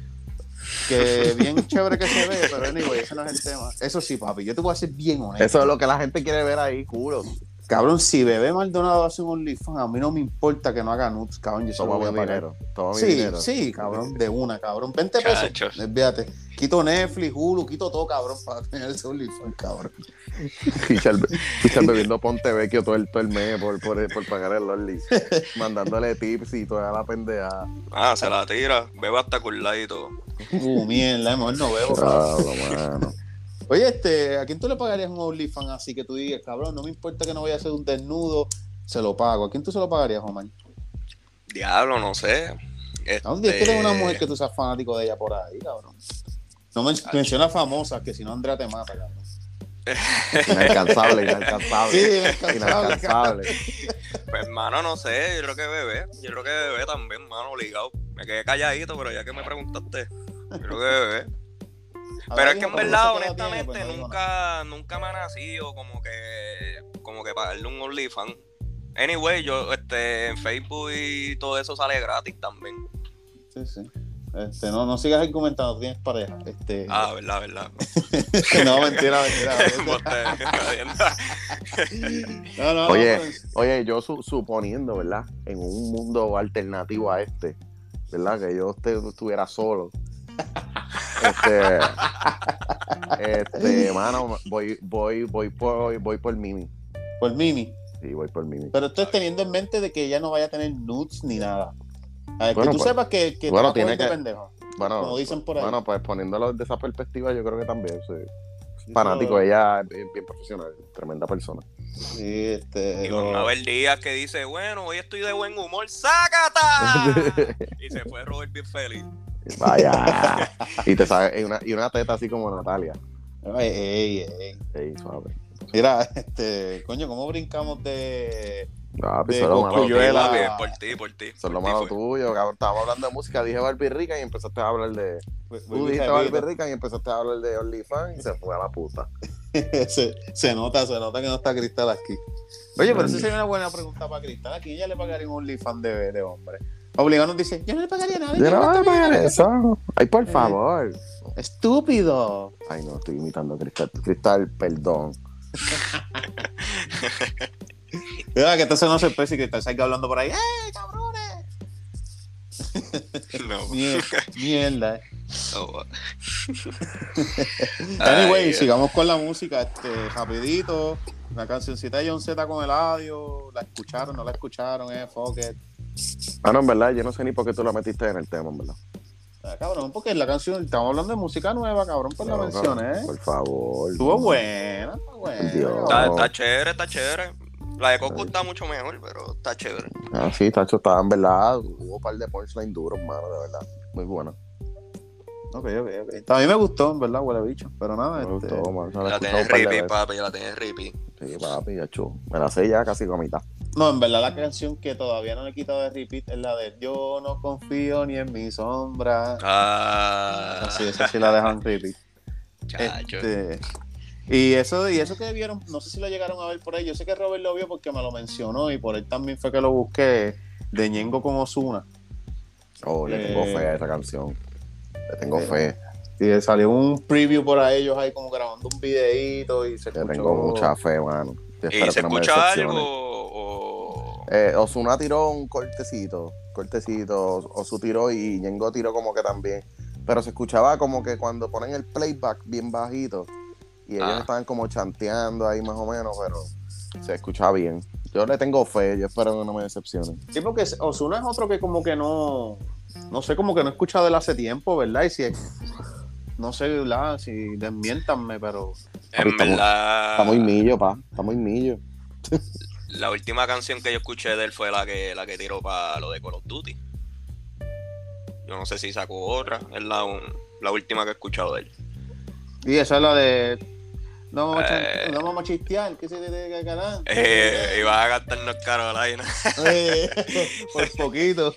Speaker 1: que bien chévere que se ve, pero anyway, ese no es el tema. Eso sí, papi, yo te voy a ser bien honesto.
Speaker 2: Eso es lo que la gente quiere ver ahí, culos.
Speaker 1: Cabrón, si Bebé Maldonado hace un OnlyFans, a mí no me importa que no haga nudes, cabrón. Yo
Speaker 2: Toma mi dinero. Toma
Speaker 1: sí,
Speaker 2: dinero.
Speaker 1: Sí, cabrón, de una, cabrón. 20 pesos. Fíjate. Quito Netflix, Hulu, quito todo, cabrón, para tener ese OnlyFans, cabrón.
Speaker 2: Richard bebiendo Ponte Vecchio todo el, todo el mes por, por, por pagar el Only. Mandándole tips y toda la pendeja.
Speaker 3: Ah, se la tira. Bebe hasta todo.
Speaker 1: Uh, mierda, mejor no bebo.
Speaker 2: Claro, mano.
Speaker 1: Oye, este, ¿a quién tú le pagarías un OnlyFans así que tú digas, cabrón, no me importa que no vaya a hacer un desnudo, se lo pago? ¿A quién tú se lo pagarías, Omar?
Speaker 3: Diablo, no sé.
Speaker 1: ¿A dónde es que tenga una este mujer que tú seas fanático de ella por ahí, cabrón? No me menciona famosa, que si no Andrea te mata, cabrón.
Speaker 2: inalcanzable, inalcanzable.
Speaker 1: Sí, inalcanzable. inalcanzable.
Speaker 3: Pues, hermano, no sé, yo creo que bebé. Yo creo que bebé también, hermano, obligado. Me quedé calladito, pero ya que me preguntaste, yo creo que bebé. Pero es que en verdad, honestamente, pues, nunca, nunca me ha nacido como que, como que pagarle un OnlyFans. Anyway, yo este, en Facebook y todo eso sale gratis también.
Speaker 1: Sí, sí. Este, no, no sigas comentando, tienes pareja. Este...
Speaker 3: Ah, verdad, verdad.
Speaker 1: no, mentira, mentira.
Speaker 2: no, no, oye, oye, yo suponiendo, ¿verdad? En un mundo alternativo a este, ¿verdad? Que yo estuviera solo este, este, mano, voy, voy, voy por, voy por Mimi.
Speaker 1: ¿Por Mimi?
Speaker 2: Sí, voy por Mimi.
Speaker 1: Pero esto es teniendo en mente de que ella no vaya a tener nudes ni nada. A ver, que tú pues, sepas que, que
Speaker 2: bueno, tiene que,
Speaker 1: pendejo.
Speaker 2: bueno, como dicen por ahí. Bueno, pues poniéndolo desde esa perspectiva, yo creo que también, sí. Fanático, ella es bien, profesional, tremenda persona.
Speaker 1: Sí, este.
Speaker 3: Y con Abel Díaz que dice, bueno, hoy estoy de buen humor, ¡sácata! y se fue Robert bien feliz.
Speaker 2: Vaya. y te sabe, y una, y una teta así como Natalia.
Speaker 1: Ey, ey, ey.
Speaker 2: Ey, suave.
Speaker 1: Mira, este, coño, ¿cómo brincamos de
Speaker 2: no, pues eso es
Speaker 3: lo malo. Por ti, por ti.
Speaker 2: Eso es lo malo tuyo, cabrón. Estábamos hablando de música, dije Barbie Rica y empezaste a hablar de. Tú dijiste Barbie Rica y empezaste a hablar de OnlyFans y se fue a la puta.
Speaker 1: se, se, nota, se nota que no está Cristal aquí. Oye, pero esa sería una buena pregunta para Cristal. Aquí ella le pagaría un OnlyFans de, de hombre. Obligado nos dice, yo no le pagaría nada.
Speaker 2: Yo no le pagaría eso. Ay, por favor.
Speaker 1: Estúpido.
Speaker 2: Ay, no, estoy imitando a Cristal. Cristal, perdón.
Speaker 1: Mira, que entonces no se pese y estás ahí hablando por ahí. ¡Eh, cabrones!
Speaker 3: No.
Speaker 1: Mierda. Oh, anyway, sigamos con la música. Este, rapidito. Una cancioncita de John Z con el audio. ¿La escucharon? ¿No la escucharon? Eh, fuck it.
Speaker 2: Ah, no, en verdad, yo no sé ni por qué tú la metiste en el tema, en verdad.
Speaker 1: Ah, cabrón, porque la canción, estamos hablando de música nueva, cabrón, pues la mencioné.
Speaker 2: Por favor.
Speaker 1: Estuvo buena, buena.
Speaker 3: Está, está chévere, está chévere. La de Coco está mucho mejor, pero está chévere.
Speaker 2: Ah, sí, Tacho, estaba en verdad. Hubo un par de punchlines duros, mano, de verdad. Muy bueno.
Speaker 1: Ok, ok, ok. A mí me gustó, en verdad, huele bicho. Pero nada,
Speaker 3: me
Speaker 1: este...
Speaker 3: gustó, man. La, la tenés repeat, papi, la tenés repeat.
Speaker 2: Sí, papi, ya chu. Me la sé ya casi con mitad.
Speaker 1: No, en verdad la canción que todavía no le he quitado de repeat es la de Yo no confío ni en mi sombra.
Speaker 3: Ah.
Speaker 1: Así, esa sí la dejan repeat. Chacho. Este, y eso, y eso que vieron, no sé si lo llegaron a ver por ahí. Yo sé que Robert lo vio porque me lo mencionó y por ahí también fue que lo busqué de Ñengo con Osuna.
Speaker 2: Oh, le tengo fe a esa canción. Le tengo fe.
Speaker 1: Y salió un preview por ahí, ellos ahí como grabando un videito y se
Speaker 2: Le tengo mucha fe, mano.
Speaker 3: ¿Y se escucha algo o...?
Speaker 2: Eh, Osuna tiró un cortecito, cortecito, Osu tiró y Ñengo tiró como que también. Pero se escuchaba como que cuando ponen el playback bien bajito, y ellos ah. estaban como chanteando ahí más o menos, pero se escucha bien. Yo le tengo fe, yo espero que no me decepcione.
Speaker 1: Sí, porque Osuna es otro que como que no, no sé, como que no he escuchado de él hace tiempo, ¿verdad? Y si, no sé, ¿verdad? Si desmiéntanme, pero...
Speaker 3: En verdad...
Speaker 2: Está muy millo, pa, está muy millo.
Speaker 3: La última canción que yo escuché de él fue la que, la que tiró para lo de Call of Duty. Yo no sé si sacó otra, es la, la última que he escuchado de él.
Speaker 1: Y esa es la de no vamos, a, no vamos a chistear, ¿qué se tiene que ganar?
Speaker 3: Eh, iba a cantarnos Carolina.
Speaker 1: Eh, por poquito.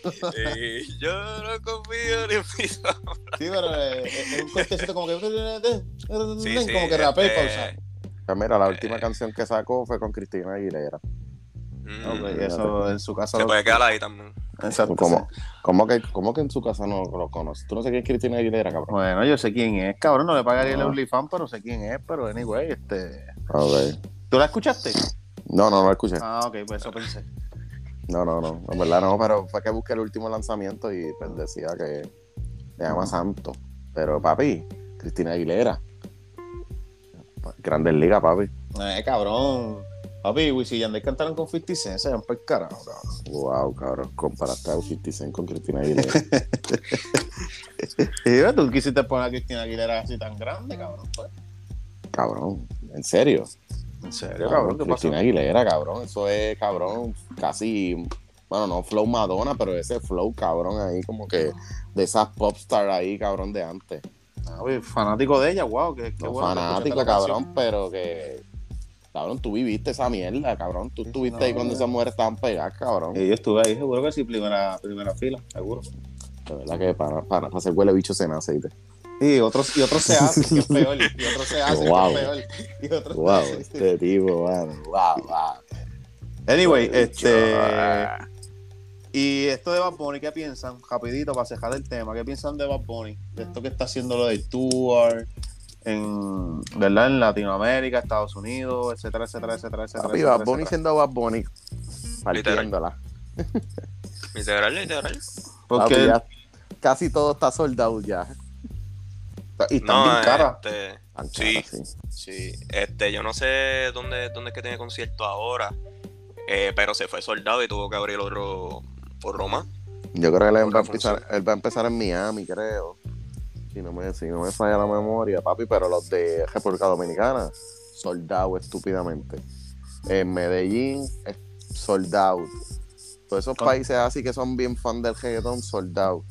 Speaker 3: yo no confío ni en mi sombra.
Speaker 1: Sí, pero eh, es un cortecito como que. Sí, sí, como que rapé este... pausa.
Speaker 2: Pues mira, la última canción que sacó fue con Cristina Aguilera.
Speaker 1: Mm, okay, eso en su casa.
Speaker 3: Se puede quedar ahí también.
Speaker 2: Exacto. ¿Cómo, cómo, que, ¿Cómo que en su casa no lo conoces? ¿Tú no sabes quién es Cristina Aguilera, cabrón?
Speaker 1: Bueno, yo sé quién es, cabrón. No le pagaría el OnlyFans, pero sé quién es. Pero anyway, este.
Speaker 2: Okay.
Speaker 1: ¿Tú la escuchaste?
Speaker 2: No, no, no la escuché.
Speaker 1: Ah, ok, pues eso pensé.
Speaker 2: No, no, no. En verdad no, pero fue que busqué el último lanzamiento y pues decía que se llama Santo. Pero papi, Cristina Aguilera. Grandes ligas, papi.
Speaker 1: Eh, cabrón. Papi, Wisin y Yandel cantaron con 50 Cent, se van por el carajo, cabrón.
Speaker 2: Wow, cabrón, comparaste a 50 Cent con Cristina Aguilera.
Speaker 1: tú quisiste poner a Cristina Aguilera así tan grande, cabrón. Pues.
Speaker 2: Cabrón, ¿en serio?
Speaker 1: ¿En serio, cabrón? ¿Qué
Speaker 2: Cristina Aguilera, cabrón, eso es, cabrón, casi, bueno, no flow Madonna, pero ese flow, cabrón, ahí como que de esas popstars ahí, cabrón, de antes.
Speaker 1: Ah, fanático de ella, wow, qué, qué bueno.
Speaker 2: Fanático, cabrón, pero que Cabrón, tú viviste esa mierda, cabrón. Tú estuviste ahí cuando esas mujeres estaban pegadas, cabrón.
Speaker 1: Y yo estuve ahí, seguro que sí, primera, primera fila, seguro.
Speaker 2: De verdad que para, para, hacer huele bicho se nace, ¿viste?
Speaker 1: Y otros, y otros se hacen, que es peor. Y otros se hacen,
Speaker 2: wow.
Speaker 1: que es peor. Y otros
Speaker 2: wow, este tipo, mano. Wow, wow.
Speaker 1: Anyway, este. Y esto de Bad Bunny, ¿qué piensan? Rapidito, para cejar el tema. ¿Qué piensan de Bad Bunny? De esto que está haciendo lo de tour, en, ¿verdad? en Latinoamérica, Estados Unidos, etcétera, etcétera, etcétera, etcétera.
Speaker 2: Papi, Bad Bunny siendo Bad Bunny, partiéndola.
Speaker 3: Literal, literal.
Speaker 1: Porque
Speaker 2: ya casi todo está soldado ya.
Speaker 1: Y están no, bien cara.
Speaker 3: Este, sí, sí, sí, Este, yo no sé dónde, dónde es que tiene concierto ahora, eh, pero se fue soldado y tuvo que abrir otro por Roma.
Speaker 2: Yo creo que él va, a empezar, él va a empezar en Miami, creo. Si no me, si no me falla la memoria, papi, pero los de República Dominicana, soldado estúpidamente. En Medellín, soldado. Todos esos países así que son bien fan del reggaetón, soldado.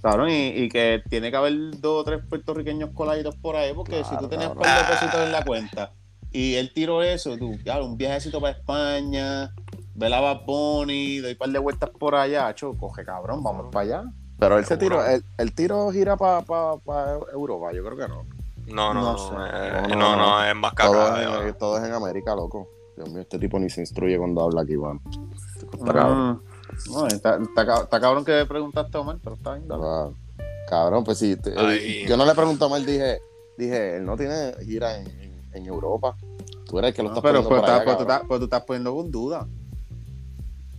Speaker 1: Claro, y, que tiene que haber dos o tres puertorriqueños coladitos por ahí, porque si tú tenías un par de pesitos en la cuenta y él tiró eso, tú, claro, un viajecito para España, velaba Bonnie, doy un par de vueltas por allá, cho, coge cabrón, vamos para allá.
Speaker 2: Pero él se tiró, el, tiro gira para Europa, yo creo que no.
Speaker 3: No, no, no, eh, no, no, es más caro.
Speaker 2: Todo, es en América, loco. Dios mío, este tipo ni se instruye cuando habla aquí, bueno.
Speaker 1: Está cabrón. No, está, está, cabrón que preguntaste a Omar, pero está bien.
Speaker 2: Cabrón, pues sí. yo no le pregunto a Omar, dije, dije, él no tiene gira en, en, Europa. Tú eres el que lo estás
Speaker 1: pero, poniendo pues, pues, tú estás, pues tú estás poniendo con duda.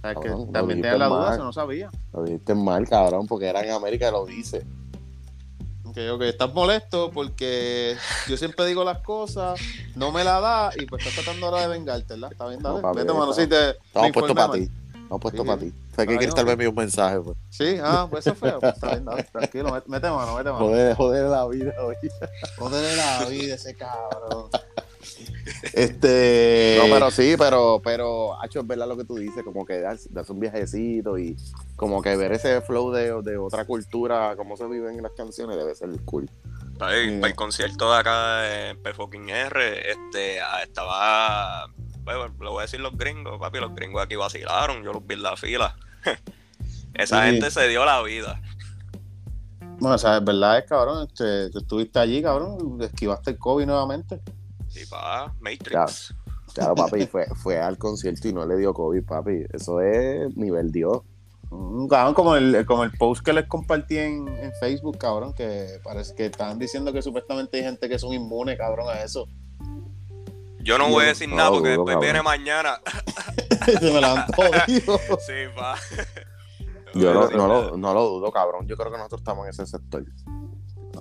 Speaker 1: Es que también tienes la duda, eso no sabía.
Speaker 2: Lo dijiste mal, cabrón, porque era en América y lo dice.
Speaker 1: Ok, ok, estás molesto porque yo siempre digo las cosas, no me la da y pues estás tratando ahora de vengarte, ¿verdad? Está bien, dale. Vete, mano, sí, te.
Speaker 2: Estamos puestos para ti. Estamos puestos para ti. Fue que quieres tal un mensaje, pues.
Speaker 1: Sí, ah, pues eso fue. Pues, está bien, dale, tranquilo, mete mano, mete mano.
Speaker 2: Joder, joder la vida, oye.
Speaker 1: Joder la vida ese cabrón. Este.
Speaker 2: No, pero sí, pero, pero, hecho es verdad lo que tú dices, como que das, un viajecito y como que ver ese flow de, de otra cultura, cómo se viven en las canciones, debe ser cool.
Speaker 3: Para el, concierto de acá en P-Fucking R, este, ah, estaba, bueno, lo voy a decir los gringos, papi, los gringos aquí vacilaron, yo los vi en la fila. Esa gente se dio la vida.
Speaker 1: Bueno, o sea, es verdad, es cabrón, este, tú estuviste allí, cabrón, esquivaste el COVID nuevamente.
Speaker 3: Sí, pa, Matrix.
Speaker 2: Claro, papi, fue, fue al concierto y no le dio COVID, papi. Eso es nivel Dios.
Speaker 1: Mm, cabrón, como el, como el post que les compartí en, Facebook, cabrón, que parece que están diciendo que supuestamente hay gente que son inmunes, cabrón, a eso.
Speaker 3: Yo no voy a decir nada porque después viene mañana.
Speaker 1: Se me la han
Speaker 3: Sí, pa.
Speaker 2: Yo no, no, lo, no lo dudo, cabrón. Yo creo que nosotros estamos en ese sector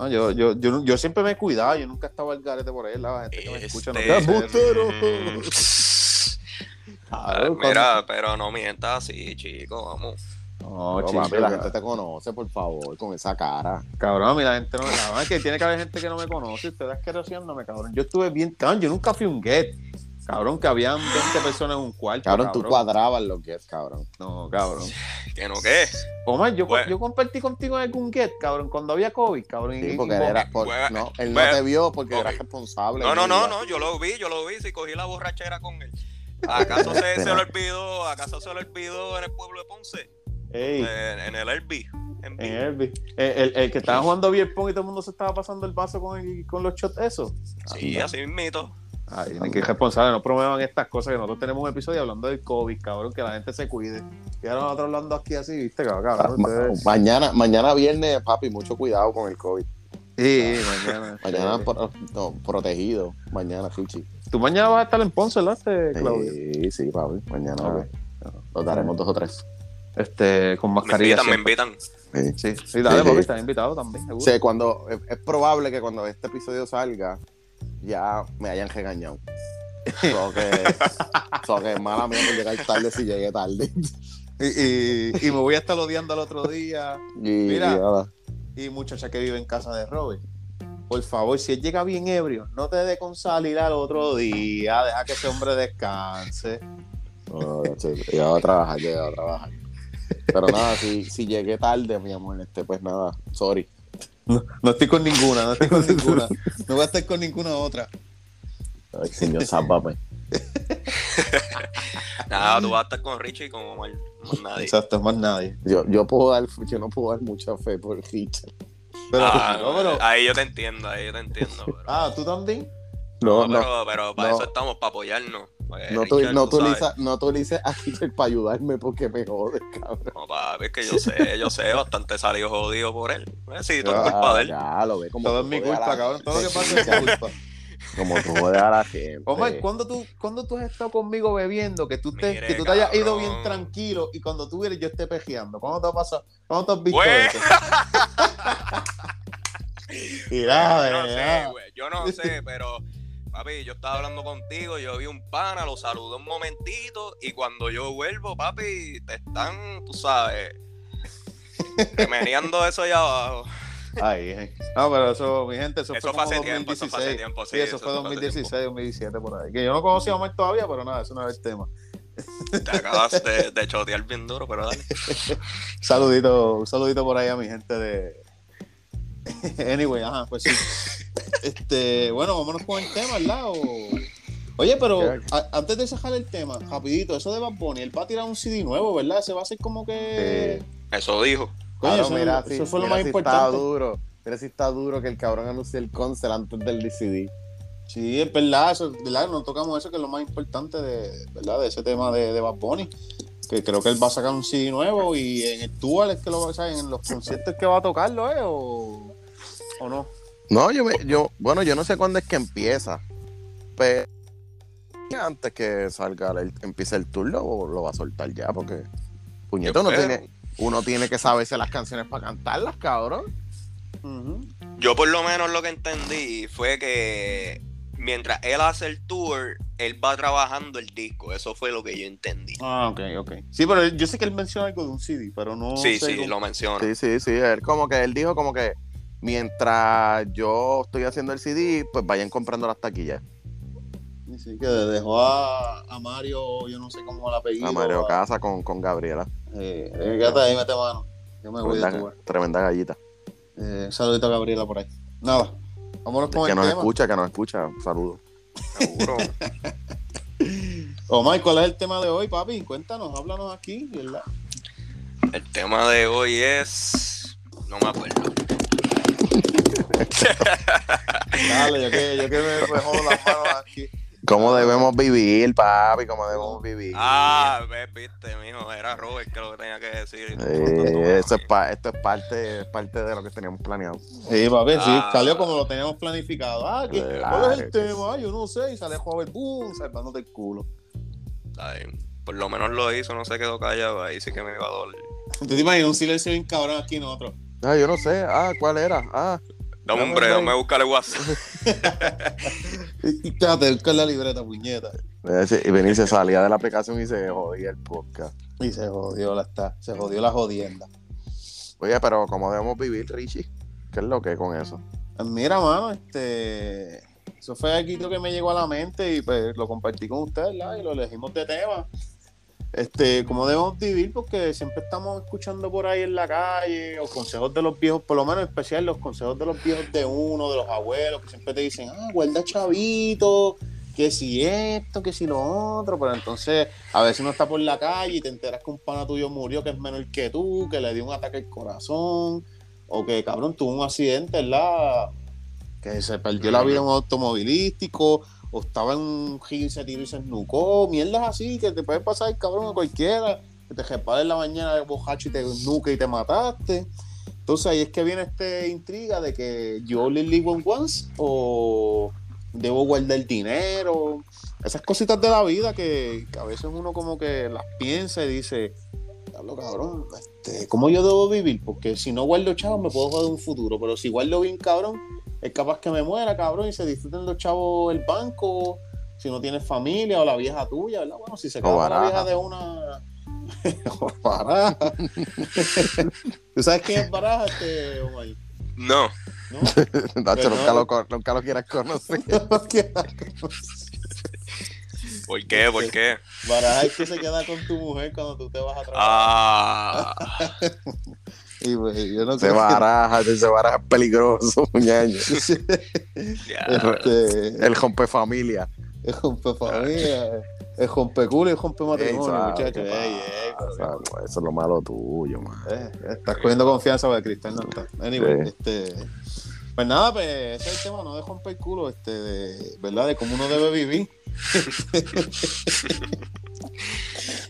Speaker 1: yo, yo, yo, yo, siempre me he cuidado, yo nunca he estado al garete por ahí, la gente que me escucha no
Speaker 3: ah, mira, pero no mientas así, chico, vamos.
Speaker 2: No, chico, la gente te conoce, por favor, con esa cara.
Speaker 1: Cabrón, a mí la gente no me es que tiene que haber gente que no me conoce, ustedes me cabrón. Yo estuve bien, cabrón, yo nunca fui un get. Cabrón, que habían 20 personas en un cuarto.
Speaker 2: Cabrón, tú cuadrabas lo que es, cabrón.
Speaker 1: No, cabrón.
Speaker 3: ¿Que no qué?
Speaker 1: Omar, yo, yo compartí contigo en algún get, cabrón, cuando había COVID, cabrón.
Speaker 2: Sí, porque él era. no, él no te vio porque era responsable.
Speaker 3: No, no, no, no, yo lo vi, yo lo vi, si cogí la borrachera con él. ¿Acaso se, se, lo olvidó? ¿Acaso se lo olvidó en el pueblo de Ponce? Ey. En, el Herbie.
Speaker 1: En, el, el, el, que estaba jugando bien y todo el mundo se estaba pasando el vaso con, el, con los shots, eso.
Speaker 3: Sí, así mismito.
Speaker 1: Ay, hay que ir responsable, no promuevan estas cosas, que nosotros tenemos un episodio hablando del COVID, cabrón, que la gente se cuide. Y ahora nosotros hablando aquí así, viste, cabrón.
Speaker 2: mañana, mañana viernes, papi, mucho cuidado con el COVID.
Speaker 1: Sí, mañana.
Speaker 2: mañana protegido, mañana, Fichi.
Speaker 1: Tú mañana vas a estar en Ponce, ¿verdad, este,
Speaker 2: Claudio? Sí, sí, papi, mañana Nos daremos dos o tres.
Speaker 1: Este, con mascarilla.
Speaker 3: Me invitan, me
Speaker 1: invitan. Sí, sí, dale, papi, estás invitado también, seguro.
Speaker 2: Sí, cuando, es probable que cuando este episodio salga, ya me hayan regañado. So que, so que mala mía por llegar tarde si llegué tarde.
Speaker 1: y, y, me voy a estar odiando al otro día.
Speaker 2: Y, Mira,
Speaker 1: y, muchacha que vive en casa de Robert. Por favor, si él llega bien ebrio, no te dé con salir al otro día. Deja que ese hombre descanse.
Speaker 2: No, a trabajar, llegaba a trabajar. Pero nada, si, si llegué tarde, mi amor, este, pues nada, sorry.
Speaker 1: No, estoy con ninguna, no estoy con ninguna. No voy a estar con ninguna otra.
Speaker 2: Ay, señor Zapame.
Speaker 3: Nada, tú vas a estar con Richie y con más, nadie.
Speaker 1: Exacto, más nadie.
Speaker 2: Yo, yo, puedo dar, yo no puedo dar mucha fe por Richie.
Speaker 3: Pero, ah, pero, ahí yo te entiendo, ahí yo te entiendo. Pero...
Speaker 1: Ah, ¿tú también?
Speaker 3: No, no, pero, pero para eso estamos, para apoyarnos.
Speaker 2: Pues, no, tú, no, tú no tú dices a para ayudarme porque me jodes, cabrón.
Speaker 3: No, papi, es que yo sé, yo sé, bastante salió jodido por él. Pues sí, todo es culpa de él.
Speaker 2: Ya, lo ve como
Speaker 1: Todo es mi culpa, cabrón. Todo lo que pasa es mi culpa.
Speaker 2: Como tú jodes a la gente.
Speaker 1: Omar, ¿cuándo tú, ¿cuándo tú has estado conmigo bebiendo? Que tú te, que tú te hayas ido bien tranquilo y cuando tú vienes yo esté pejeando. ¿Cuándo te ha pasado? ¿Cuándo te has visto
Speaker 3: pues...
Speaker 1: eso? Mira,
Speaker 3: yo no sé, güey. Yo no sé, pero Papi, yo estaba hablando contigo, yo vi un pana, lo saludé un momentito y cuando yo vuelvo, papi, te están, tú sabes, remeniando eso allá abajo.
Speaker 1: Ay, No, pero eso, mi gente, eso, fue, hace tiempo, eso fue hace tiempo, sí. eso, fue 2016, 2017, por ahí. Que yo no conocía a Omar todavía, pero nada, eso no es el tema.
Speaker 3: Te acabas de, de chotear bien duro, pero dale.
Speaker 1: saludito, un saludito por ahí a mi gente de. anyway, ajá, pues sí. Este, bueno, vámonos con el tema, ¿verdad? Oye, pero antes de sacar el tema, rapidito, eso de Bad Bunny, él va a tirar un CD nuevo, ¿verdad? Se va a hacer como que.
Speaker 3: Eso dijo.
Speaker 2: eso, mira, eso fue lo más importante. Está duro. Mira si está duro que el cabrón anuncie el concert antes del DCD.
Speaker 1: Sí, es verdad, eso, ¿verdad? No tocamos eso que es lo más importante de, ¿verdad? de ese tema de, de Bad Bunny. Que creo que él va a sacar un CD nuevo y en el tour es que lo va a en los conciertos que va a tocarlo, ¿eh? O, o no.
Speaker 2: No, yo, yo, bueno, yo no sé cuándo es que empieza. Pero antes que salga, el, empiece el tour, lo, lo va a soltar ya, porque puñeto, uno tiene, uno tiene que saberse las canciones para cantarlas, cabrón.
Speaker 3: Yo por lo menos lo que entendí fue que mientras él hace el tour, él va trabajando el disco. Eso fue lo que yo entendí.
Speaker 1: Ah, ok, ok. Sí, pero yo sé que él menciona algo de un CD, pero no.
Speaker 3: Sí, sí, lo menciona.
Speaker 2: Sí, sí, sí. Él como que él dijo como que mientras yo estoy haciendo el CD, pues vayan comprando las taquillas.
Speaker 1: Sí, que dejó a, a Mario, yo no sé cómo la apellido.
Speaker 2: A Mario Casa con, con Gabriela.
Speaker 1: Eh, quédate ahí, mete mano. Yo me voy de
Speaker 2: Tremenda gallita.
Speaker 1: Eh, saludito a Gabriela por ahí. Nada, vámonos con
Speaker 2: que nos escucha, que nos escucha. Saludos. Seguro.
Speaker 1: Omar, ¿cuál es el tema de hoy, papi? Cuéntanos, háblanos aquí, ¿verdad?
Speaker 3: El tema de hoy es. No me acuerdo.
Speaker 1: Dale, yo que, yo que me, me jodo las manos aquí.
Speaker 2: ¿Cómo debemos vivir, papi? ¿Cómo debemos vivir?
Speaker 3: Ah, viste, mijo, era Robert que lo que tenía que decir.
Speaker 2: eso es esto es parte, parte de lo que teníamos planeado.
Speaker 1: Sí, papi, sí, ah. salió como lo teníamos planificado. Ah, ¿cuál es el tema? Ah, yo no sé, y sale joven, boom, salvándote el culo.
Speaker 3: Ay, por lo menos lo hizo, no se quedó callado, ahí sí que me iba a doler.
Speaker 1: ¿Tú te imaginas un silencio bien cabrón aquí nosotros?
Speaker 2: Ah, yo no sé, ah, ¿cuál era? Ah,
Speaker 3: no, hombre, no me busca el WhatsApp.
Speaker 1: Quédate, busca la libreta, puñeta.
Speaker 2: Y venir se salía de la aplicación y se jodía el podcast.
Speaker 1: Y se jodió la está, se jodió la jodienda.
Speaker 2: Oye, pero ¿cómo debemos vivir, Richie? ¿Qué es lo que con eso?
Speaker 1: Pues mira, mano, este. Eso fue aquí lo que me llegó a la mente y pues lo compartí con ustedes, ¿verdad? Y lo elegimos de tema este, cómo debemos vivir, porque siempre estamos escuchando por ahí en la calle, los consejos de los viejos, por lo menos en especial los consejos de los viejos de uno, de los abuelos, que siempre te dicen, ah, guarda chavito, que si esto, que si lo otro, pero entonces a veces uno está por la calle y te enteras que un pana tuyo murió que es menor que tú, que le dio un ataque al corazón, o que cabrón tuvo un accidente, ¿verdad? Que se perdió la vida en un automovilístico, o estaba en un gil, se tiró y se esnucó, mierdas así, que te puede pasar, cabrón, a cualquiera, que te repare en la mañana de bojacho y te nuque y te mataste. Entonces ahí es que viene esta intriga de que yo le live on once o debo guardar dinero. Esas cositas de la vida que, a veces uno como que las piensa y dice, hablo cabrón, este, ¿cómo yo debo vivir? Porque si no guardo chavos me puedo joder un futuro, pero si guardo bien cabrón, es capaz que me muera, cabrón, y se disfruten los chavos el banco, si no tienes familia o la vieja tuya, ¿verdad? Bueno, si se queda la vieja de una. baraja. ¿Tú sabes quién es baraja, este, Omar?
Speaker 3: No.
Speaker 2: ¿No? Nacho, nunca, lo, nunca lo quieras conocer. ¿Por
Speaker 3: qué? ¿Por qué?
Speaker 1: Baraja es que se queda con tu mujer cuando tú te vas a trabajar.
Speaker 3: Ah.
Speaker 2: Pues, yo no se baraja, se baraja peligroso, muñeño. este, el rompe familia.
Speaker 1: El rompe familia. El rompe culo y el rompe matrimonio, muchachos.
Speaker 2: eso es lo malo tuyo, man.
Speaker 1: Eh, estás cogiendo confianza porque Cristal no está. Anyway, este. Pues nada, pues ese es el tema, no de romper culo, este, de, ¿verdad? De cómo uno debe vivir.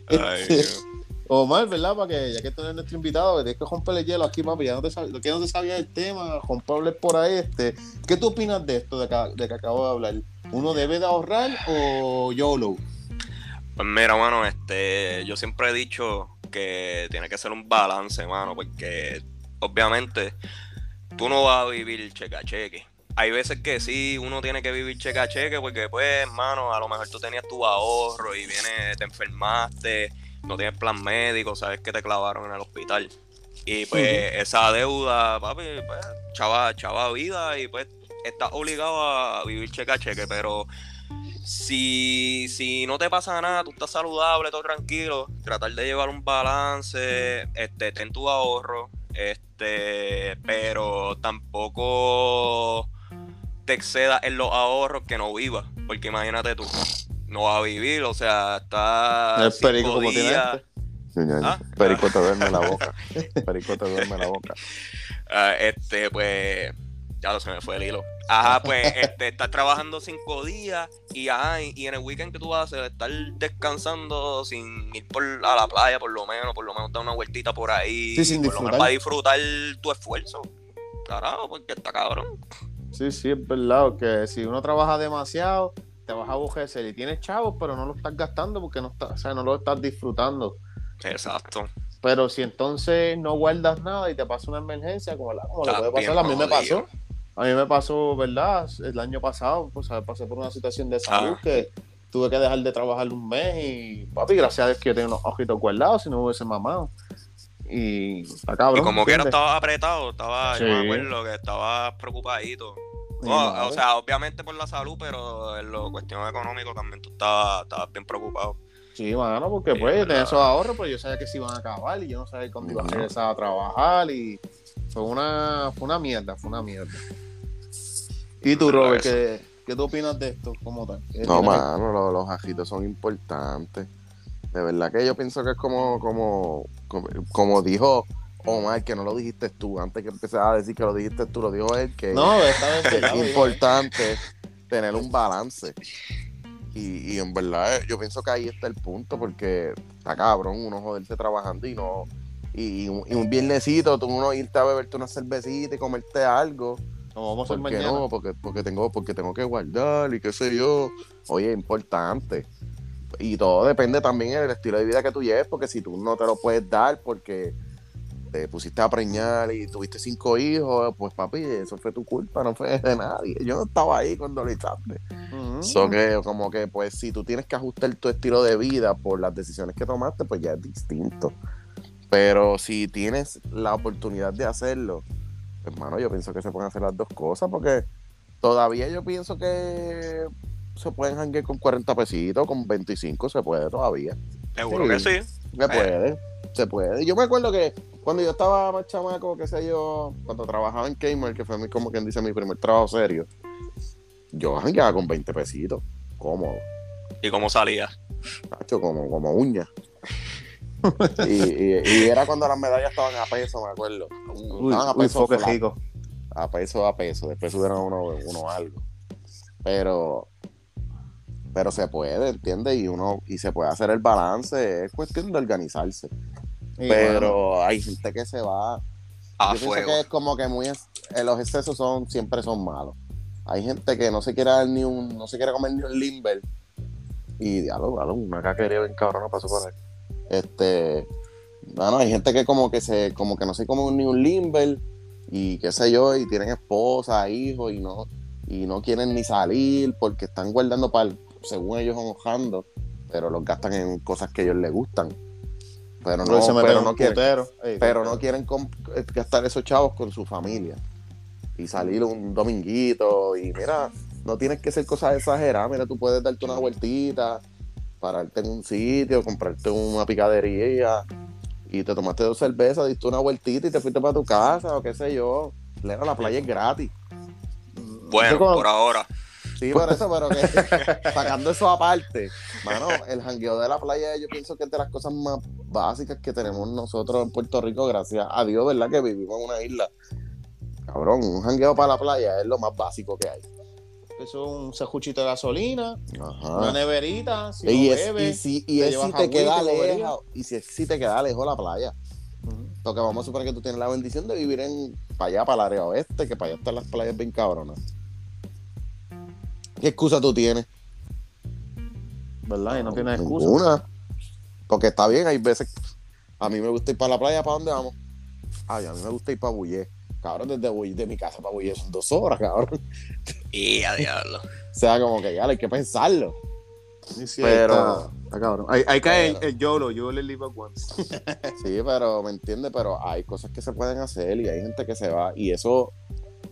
Speaker 1: Ay, este, Dios. Omar, ¿verdad? Para que, ya que tú eres nuestro invitado, que tienes que romperle hielo aquí, papi, ya no te, que no te sabía el tema, romperle por ahí, este. ¿Qué tú opinas de esto de que, de que acabo de hablar? ¿Uno debe de ahorrar o YOLO?
Speaker 3: Pues mira, mano, este, yo siempre he dicho que tiene que ser un balance, mano, porque obviamente tú no vas a vivir cheque a cheque. Hay veces que sí, uno tiene que vivir cheque a cheque, porque pues, mano, a lo mejor tú tenías tu ahorro y viene, te enfermaste no tienes plan médico, sabes que te clavaron en el hospital. Y pues esa deuda, papi, pues, chava, chava vida y pues estás obligado a vivir cheque a cheque, pero si, si no te pasa nada, tú estás saludable, todo tranquilo, tratar de llevar un balance, este, ten tu ahorro, este, pero tampoco te excedas en los ahorros que no vivas, porque imagínate tú, no va a vivir, o sea, está
Speaker 2: el perico como tiene este. ¿Ah? Perico te duerme la boca. Perico te duerme la boca.
Speaker 3: Ah, este, pues, ya lo se me fue el hilo. Ajá, pues, este, estás trabajando cinco días y, ajá, y, en el weekend que tú vas a hacer, estar descansando sin ir por, a la playa, por lo menos, por lo menos dar una vueltita por ahí.
Speaker 1: Sí, sin
Speaker 3: por para disfrutar tu esfuerzo. Carajo, porque está cabrón.
Speaker 1: Sí, sí, es verdad, que si uno trabaja demasiado, te vas a abujecer y tienes chavos, pero no lo estás gastando porque no, está, o sea, no lo estás disfrutando.
Speaker 3: Exacto.
Speaker 1: Pero si entonces no guardas nada y te pasa una emergencia, como, la, como puede pasar, a mí me pasó. A mí me pasó, ¿verdad? El año pasado, pues pasé por una situación de salud ah. que tuve que dejar de trabajar un mes y, papi, gracias a Dios que yo tenía unos ojitos guardados si no hubiese mamado. Y
Speaker 3: Y como que era, estaba apretado, estaba, yo me acuerdo que estaba preocupadito. O sea, obviamente por la salud, pero en lo cuestión económica también tú estabas, bien preocupado.
Speaker 1: Sí, mano, porque pues tenía esos ahorros, pues yo sabía que se iban a acabar y yo no sabía cuándo iba a regresar a trabajar y fue una, fue una mierda, fue una mierda. ¿Y tú, Robert, qué, qué tú opinas de esto como tal?
Speaker 2: No, mano, los, los ajitos son importantes. De verdad que yo pienso que es como, como, como, dijo Omar, que no lo dijiste tú, antes que empezara a decir que lo dijiste tú, lo dijo él, que
Speaker 1: no, es
Speaker 2: importante tener un balance. Y, y, en verdad yo pienso que ahí está el punto, porque está cabrón uno joderse trabajando y no. Y, un viernesito, tú uno irte a beberte una cervecita y comerte algo.
Speaker 1: No, vamos a
Speaker 2: ¿Por no? Porque, porque, tengo, porque tengo que guardar y qué sé yo. Oye, importante y todo depende también del estilo de vida que tú lleves, porque si tú no te lo puedes dar porque te pusiste a preñar y tuviste cinco hijos, pues papi, eso fue tu culpa, no fue de nadie. Yo no estaba ahí cuando lo hiciste. que, como que, pues, si tú tienes que ajustar tu estilo de vida por las decisiones que tomaste, pues ya es distinto. Pero si tienes la oportunidad de hacerlo, hermano, yo pienso que se pueden hacer las dos cosas, porque todavía yo pienso que se pueden hanguear con 40 pesitos, con 25 se puede todavía.
Speaker 3: Seguro que sí.
Speaker 2: Se puede, se puede. Yo me acuerdo que cuando yo estaba más chamaco, qué sé yo, cuando trabajaba en Kmart, que fue como quien dice mi primer trabajo serio, yo hangueaba con 20 pesitos, cómodo.
Speaker 3: ¿Y cómo salía?
Speaker 2: como, como uña. y, era cuando las medallas estaban a peso, me acuerdo. estaban a peso. a peso, a peso. Después subieron uno, uno algo. Pero pero se puede, ¿entiendes? Y uno, y se puede hacer el balance, es cuestión de organizarse. Pero hay gente que se va.
Speaker 3: A yo pienso
Speaker 2: que es como que muy eh, los excesos son, siempre son malos. Hay gente que no se quiere dar ni un, no se quiere comer ni un limber. Y diablo, diablo, una caquería bien cabrón pasó por ahí. Este, bueno, hay gente que como que se, como que no se come ni un limber y qué sé yo, y tienen esposa, hijos y no, y no quieren ni salir porque están guardando para el según ellos enojando, pero los gastan en cosas que a ellos les gustan. Pero no, pero no quieren, pero no quieren eh, gastar esos chavos con su familia y salir un dominguito y mira, no tienes que hacer cosas exageradas, mira, tú puedes darte una vueltita, pararte en un sitio, comprarte una picadería y te tomaste dos cervezas, diste una vueltita y te fuiste para tu casa o qué sé yo. la playa es gratis.
Speaker 3: Bueno, por ahora.
Speaker 2: Sí, por eso, pero que sacando eso aparte, mano, el jangueo de la playa yo pienso que es de las cosas más básicas que tenemos nosotros en Puerto Rico, gracias a Dios, ¿verdad? Que vivimos en una isla. Cabrón, un jangueo para la playa es lo más básico que hay.
Speaker 1: Eso es un cejuchito de gasolina, una neverita, si
Speaker 2: y, y si, y si te queda lejos, y si, si te queda lejos la playa. Porque vamos a suponer que tú tienes la bendición de vivir en para allá, para el área oeste, que para allá están las playas bien cabronas. ¿Qué excusa tú tienes?
Speaker 1: ¿Verdad? Y no, tienes excusa.
Speaker 2: Una. Porque está bien, hay veces. A mí me gusta ir para la playa, ¿para dónde vamos? Ay, a mí me gusta ir para Bullé. Cabrón, desde Bullé, de mi casa para Bullé son dos horas, cabrón.
Speaker 3: Y a diablo.
Speaker 2: o sea, como que ya hay que pensarlo. pero,
Speaker 1: Ahí, cae el, YOLO, you only live once.
Speaker 2: sí, pero me entiende, pero hay cosas que se pueden hacer y hay gente que se va y eso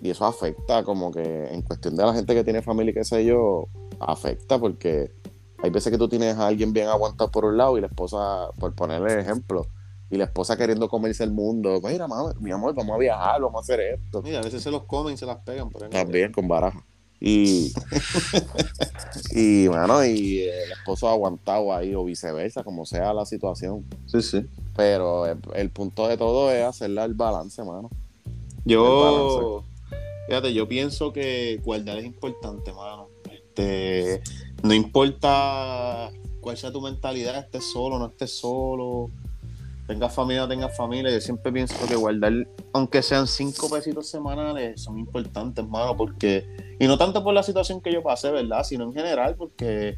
Speaker 2: y eso afecta como que en cuestión de la gente que tiene familia y qué sé yo, afecta porque hay veces que tú tienes a alguien bien aguantado por un lado y la esposa, por ponerle ejemplo, y la esposa queriendo comerse el mundo. Mira, mi amor, vamos a viajar, vamos a hacer esto.
Speaker 1: Mira, a veces se los comen y se las pegan.
Speaker 2: Por También con baraja. Y, y bueno, y el esposo ha aguantado ahí o viceversa, como sea la situación.
Speaker 1: Sí, sí.
Speaker 2: Pero el, punto de todo es hacerle el balance, mano.
Speaker 1: Yo, fíjate, yo pienso que guardar es importante, mano. Este, no importa cuál sea tu mentalidad, estés solo, no estés solo, tengas familia o no tengas familia, yo siempre pienso que guardar, aunque sean cinco pesitos semanales, son importantes, mano, porque, y no tanto por la situación que yo pasé, ¿verdad? Sino en general, porque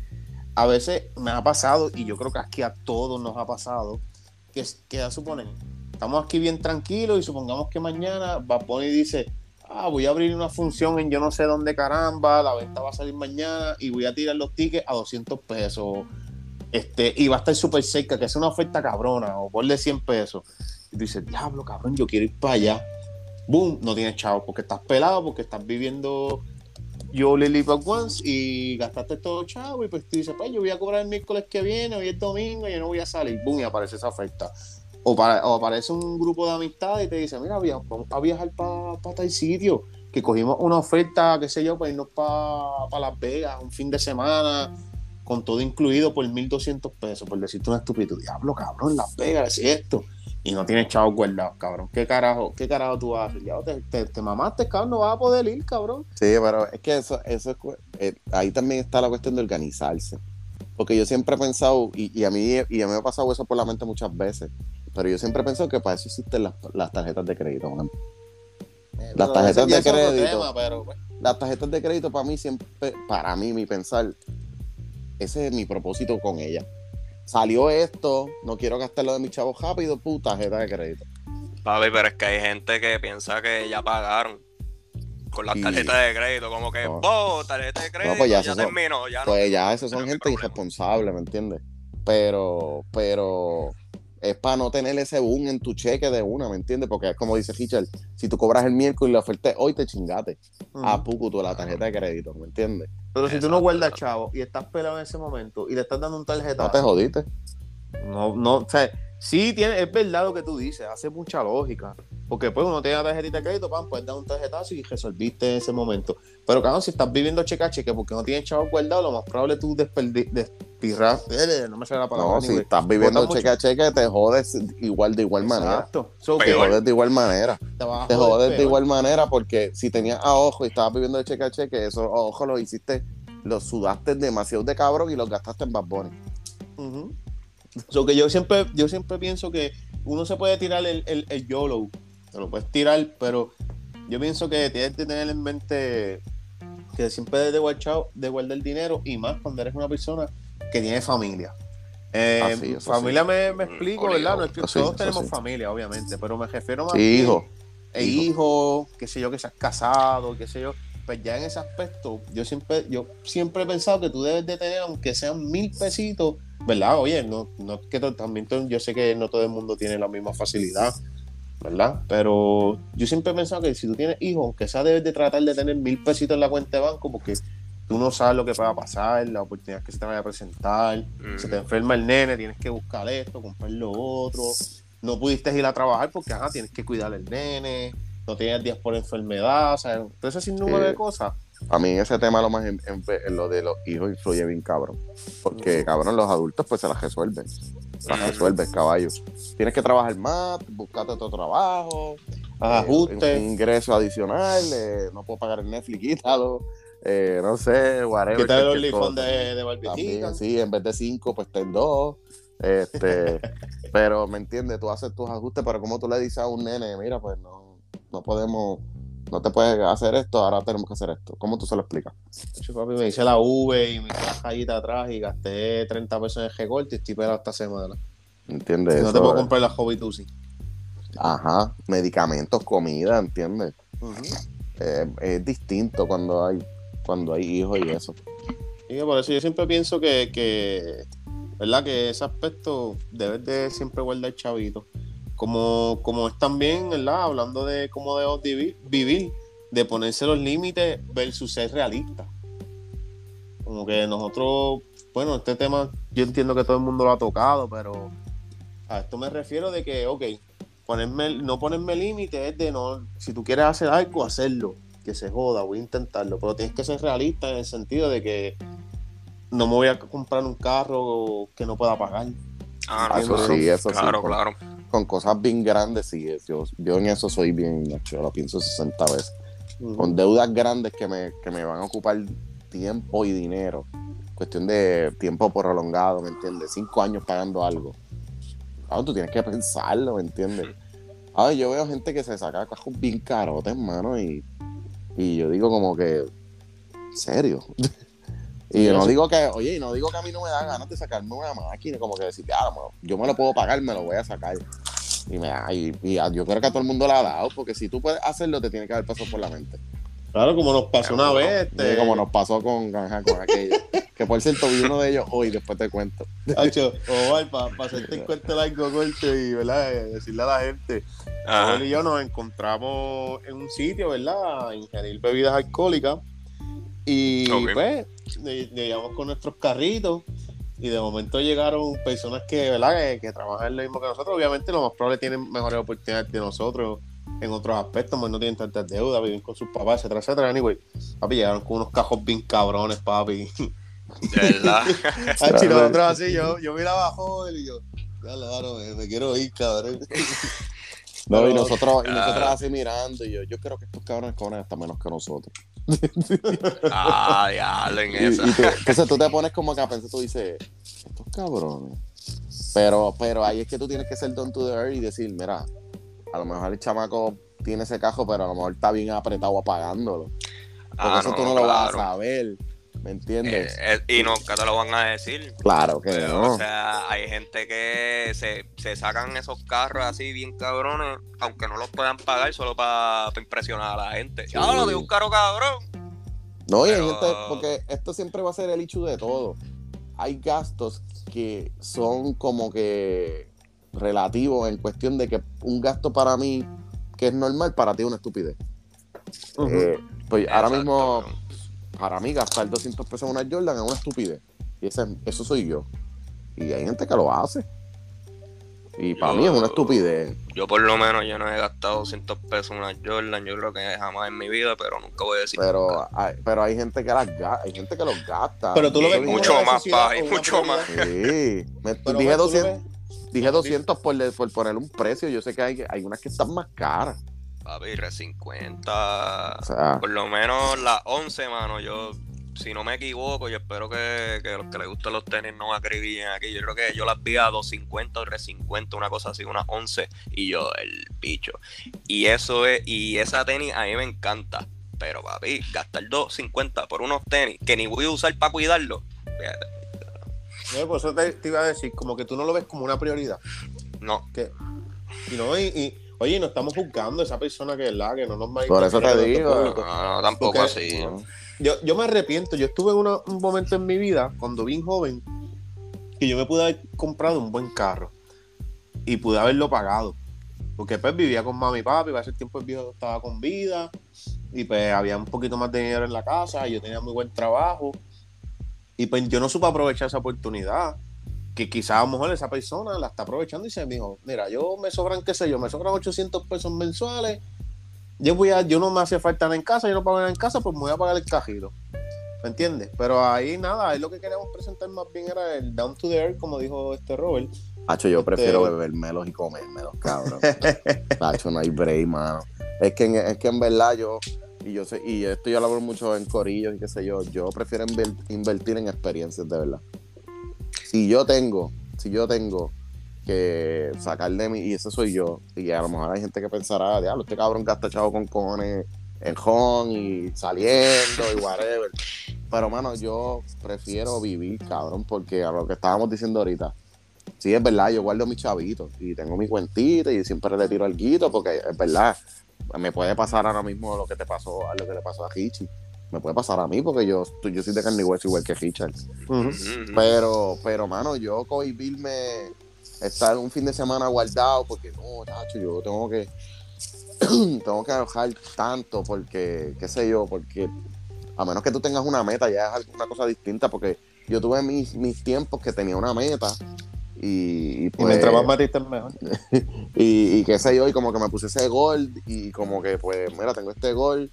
Speaker 1: a veces me ha pasado, y yo creo que aquí a todos nos ha pasado, que, que ya suponen, estamos aquí bien tranquilos y supongamos que mañana va a y dice, ah, voy a abrir una función en yo no sé dónde caramba, la venta va a salir mañana y voy a tirar los tickets a 200 pesos. Este, y va a estar súper cerca, que es una oferta cabrona, o ponle 100 pesos. Y tú dices, diablo, cabrón, yo quiero ir para allá. Boom, no tienes chavo, porque estás pelado, porque estás viviendo yo Lily Back Once y gastaste todo chavo. Y pues tú dices, pues yo voy a cobrar el miércoles que viene, hoy es domingo, y yo no voy a salir. Boom, y aparece esa oferta. O, aparece un grupo de amistad y te dice, mira, vamos a viajar para tal sitio, que cogimos una oferta, qué sé yo, para irnos para Las Vegas un fin de semana, con todo incluido por 1.200 pesos, por decirte una estupidez. Diablo, cabrón, Las Vegas, es esto. Y no tienes chavo guardado, cabrón. ¿Qué carajo, qué carajo tú haces? Ya te, te, mamaste, cabrón, no vas a poder ir, cabrón.
Speaker 2: Sí, pero es que eso, eso es, eh, ahí también está la cuestión de organizarse. Porque yo siempre he pensado, y, y, a mí, y a mí me ha pasado eso por la mente muchas veces, pero yo siempre he pensado que para eso existen las, tarjetas de crédito, man. Eh, las tarjetas de crédito. Pues. Las tarjetas de crédito para mí siempre, para mí, mi pensar, ese es mi propósito con ella. Salió esto, no quiero gastarlo de mi chavo rápido, puta tarjeta de crédito.
Speaker 3: Papi, pero es que hay gente que piensa que ya pagaron con las tarjetas de crédito, como que, no. tarjeta de crédito, pues ya, terminó, ya
Speaker 2: Pues ya, esos son gente irresponsable, ¿me entiendes? Pero, pero es para no tener ese boom en tu cheque de una, ¿me entiendes? Porque es como dice Richard, si tú cobras el miércoles y la oferta hoy te chingate a poco tú la tarjeta de crédito, ¿me entiendes?
Speaker 1: Pero si tú no guardas chavo y estás pelado en ese momento y le estás dando un tarjeta.
Speaker 2: No te jodiste.
Speaker 1: No, no, o sea, sí tiene, es verdad lo que tú dices, hace mucha lógica. Porque pues uno tiene la tarjetita de crédito, pan, puedes dar un tarjetazo y resolviste en ese momento. Pero claro, si estás viviendo cheque a cheque porque no tienes chavo guardado, lo más probable es tú despirrar. Eh, no me sale la palabra.
Speaker 2: No, si estás viviendo cheque a cheque, te jodes igual de igual manera. te jodes de igual manera. Te, jodes de igual manera porque si tenías a ojo y estabas viviendo de cheque a cheque, esos ojos los hiciste, los sudaste demasiado de cabrón y los gastaste en Bad Bunny.
Speaker 1: Que yo siempre, yo siempre pienso que uno se puede tirar el, el, el YOLO te lo puedes tirar, pero yo pienso que tienes que tener en mente que siempre debes de guardar, de guardar el dinero y más cuando eres una persona que tiene familia. Eh, familia me, me, explico, ¿verdad? No todos tenemos familia, obviamente, pero me refiero más
Speaker 2: hijo.
Speaker 1: E hijo, qué sé yo, que seas casado, qué sé yo. Pues ya en ese aspecto, yo siempre, yo siempre he pensado que tú debes de tener, aunque sean mil pesitos, ¿verdad? Oye, no, no que también yo sé que no todo el mundo tiene la misma facilidad ¿verdad? Pero yo siempre he pensado que si tú tienes hijos, aunque sea debes de tratar de tener mil pesitos en la cuenta de banco, porque tú no sabes lo que va a pasar, la oportunidad que se te vaya a presentar, se te enferma el nene, tienes que buscar esto, comprar lo otro, no pudiste ir a trabajar porque ajá, tienes que cuidar al nene, no tienes días por enfermedad, o sea, entonces sin número de cosas.
Speaker 2: A mí ese tema lo más en, lo de los hijos influye bien cabrón, porque cabrón los adultos pues se las resuelven para resuelves, caballo. Tienes que trabajar más, buscarte otro trabajo,
Speaker 1: ajustes.
Speaker 2: Un, ingreso adicional, eh, no puedo pagar el Netflix, quítalo. Eh, no sé, whatever.
Speaker 1: Quítale el OnlyFans de, de También,
Speaker 2: Sí, en vez de cinco, pues ten dos. Este, pero me entiendes, tú haces tus ajustes, pero como tú le dices a un nene, mira, pues no, no podemos no te puedes hacer esto, ahora tenemos que hacer esto. ¿Cómo tú se lo explicas?
Speaker 1: papi, me hice la V y me hice la atrás y gasté 30 pesos en G-Gold y estoy pelado esta semana.
Speaker 2: ¿Entiendes?
Speaker 1: no te puedo comprar la Hobby Tusi.
Speaker 2: Ajá, medicamentos, comida, ¿entiendes? Eh, es distinto cuando hay cuando hay hijos y eso.
Speaker 1: Y por eso yo siempre pienso que, que ¿verdad? Que ese aspecto debes de siempre guardar chavito. Como, como es también, ¿verdad? Hablando de cómo debemos vivir, vivir, de ponerse los límites versus ser realista. Como que nosotros, bueno, este tema yo entiendo que todo el mundo lo ha tocado, pero a esto me refiero de que, ok, ponerme, no ponerme límites es de no, si tú quieres hacer algo, hacerlo, que se joda, voy a intentarlo, pero tienes que ser realista en el sentido de que no me voy a comprar un carro que no pueda pagar.
Speaker 2: Ah, eso sí, eso claro, Claro, con, cosas bien grandes, sí. Yo, yo en eso soy bien, yo lo pienso 60 veces. Con deudas grandes que me, que me van a ocupar tiempo y dinero. Cuestión de tiempo prolongado, ¿me entiendes? Cinco años pagando algo. Claro, tú tienes que pensarlo, ¿me entiendes? Ay, yo veo gente que se saca cajos bien carotes, hermano, y, y yo digo como que, serio? y yo no digo que, oye, y no digo que a mí no me da ganas de sacarme una máquina, como que decir, ah, yo me lo puedo pagar, me lo voy a sacar. Y, me, y, y, yo creo que a todo el mundo le ha dado, porque si tú puedes hacerlo, te tiene que haber pasado por la mente.
Speaker 1: Claro, como nos pasó una vez. Este...
Speaker 2: como nos pasó con, con aquello. que por cierto vi uno de ellos hoy, después te cuento.
Speaker 1: Hacho, o para pa hacerte el cuento largo corto y ¿verdad? decirle a la gente. Él y yo nos encontramos en un sitio, ¿verdad? A ingerir bebidas alcohólicas. Y pues, llegamos con nuestros carritos. Y de momento llegaron personas que, ¿verdad? Que, trabajan lo mismo que nosotros. Obviamente, lo más probable tienen mejores oportunidades que nosotros en otros aspectos, pues no tienen tantas deudas, viven con sus papás, etcétera, etcétera. Anyway, papi, llegaron con unos cajos bien cabrones, papi.
Speaker 3: De verdad.
Speaker 1: Así nosotros así, yo, yo miraba abajo y yo, claro, me, me quiero ir, cabrón.
Speaker 2: No, y nosotros, y nosotros así mirando, y yo, yo creo que estos cabrones cobran hasta menos que nosotros.
Speaker 3: ah, ya, en esa.
Speaker 2: entonces tú te pones como que a pensar, tú dices, estos cabrones. Pero, pero ahí es que tú tienes que ser don to the earth y decir, mira, a lo mejor el chamaco tiene ese cajo, pero a lo mejor está bien apretado apagándolo. Por ah, eso tú no lo vas a saber. ¿Me entiendes?
Speaker 3: Eh, eh, y nunca te lo van a decir.
Speaker 2: Claro que no.
Speaker 3: O sea, hay gente que se, sacan esos carros así bien cabrones, aunque no los puedan pagar solo para impresionar a la gente. Ya lo de un carro cabrón.
Speaker 2: No, y hay gente, porque esto siempre va a ser el hecho de todo. Hay gastos que son como que relativo en cuestión de que un gasto para mí que es normal, para ti es una estupidez. Eh, pues ahora mismo, para mí, gastar 200 pesos en una Jordan es una estupidez. Y eso soy yo. Y hay gente que lo hace. Y para mí es una estupidez.
Speaker 3: Yo por lo menos yo no he gastado 200 pesos en una Jordan, yo creo que jamás en mi vida, pero nunca voy a decir
Speaker 2: Pero, hay, pero hay gente que las hay gente que los gasta.
Speaker 1: Pero tú lo ves
Speaker 3: mucho más, pa, mucho más.
Speaker 2: Sí, me, dije 200, Dije 200 por, por poner un precio. Yo sé que hay, hay unas que están más caras.
Speaker 3: Papi, 50. O sea, por lo menos las 11, mano. Yo, si no me equivoco, yo espero que, que los que les gustan los tenis no acribillen aquí. Yo creo que yo las vi a 250 o 350, una cosa así, unas 11. Y yo, el bicho. Y eso es, y esa tenis a mí me encanta. Pero, papi, gastar 250 por unos tenis que ni voy a usar para cuidarlo. Fíjate
Speaker 1: no, por eso te, iba a decir, como que tú no lo ves como una prioridad.
Speaker 3: No.
Speaker 1: Que, y no, y, oye, no estamos juzgando a esa persona que es la que no nos
Speaker 2: Por eso te digo.
Speaker 3: No, tampoco así.
Speaker 1: Yo, yo me arrepiento. Yo estuve en un momento en mi vida, cuando bien joven, que yo me pude haber comprado un buen carro y pude haberlo pagado. Porque pues vivía con mami y papi, a ese tiempo el viejo estaba con vida y pues había un poquito más de dinero en la casa y yo tenía muy buen trabajo y pues yo no supe aprovechar esa oportunidad. Que quizás a lo mejor esa persona la está aprovechando y se dijo, mira, yo me sobran, qué sé yo, me sobran 800 pesos mensuales. Yo, voy a, yo no me hace falta nada en casa, yo no pago nada en casa, pues me voy a pagar el cajito. ¿Me entiendes? Pero ahí nada, ahí lo que queríamos presentar más bien era el down to the earth, como dijo este Robert.
Speaker 2: Hacho, yo prefiero este bebérmelos y comérmelos, cabrón. Hacho, no hay break, mano. Es que, es que en verdad yo, y yo sé, y esto yo lo hablo mucho en corillos y qué sé yo, yo prefiero invertir en experiencias de verdad. Si yo tengo, si yo tengo que sacar de mí, y ese soy yo, y a lo mejor hay gente que pensará, diablo, este cabrón gasta chavo con cojones en home y saliendo y whatever. Pero mano, yo prefiero vivir, cabrón, porque a lo que estábamos diciendo ahorita, sí es verdad, yo guardo mis chavitos y tengo mi cuentita y siempre le tiro el guito porque es verdad, me puede pasar ahora mismo lo que te pasó, lo que le pasó a Hichi. Me puede pasar a mí porque yo, yo soy de carne igual que Richard. Pero, pero, mano, yo cohibirme, estar un fin de semana guardado porque no, tacho, yo tengo que tengo que alojar tanto porque, qué sé yo, porque a menos que tú tengas una meta ya es una cosa distinta porque yo tuve mis, mis tiempos que tenía una meta y,
Speaker 1: pues, y mientras más metiste mejor.
Speaker 2: y, y qué sé yo, y como que me puse ese gol y como que pues mira, tengo este gol,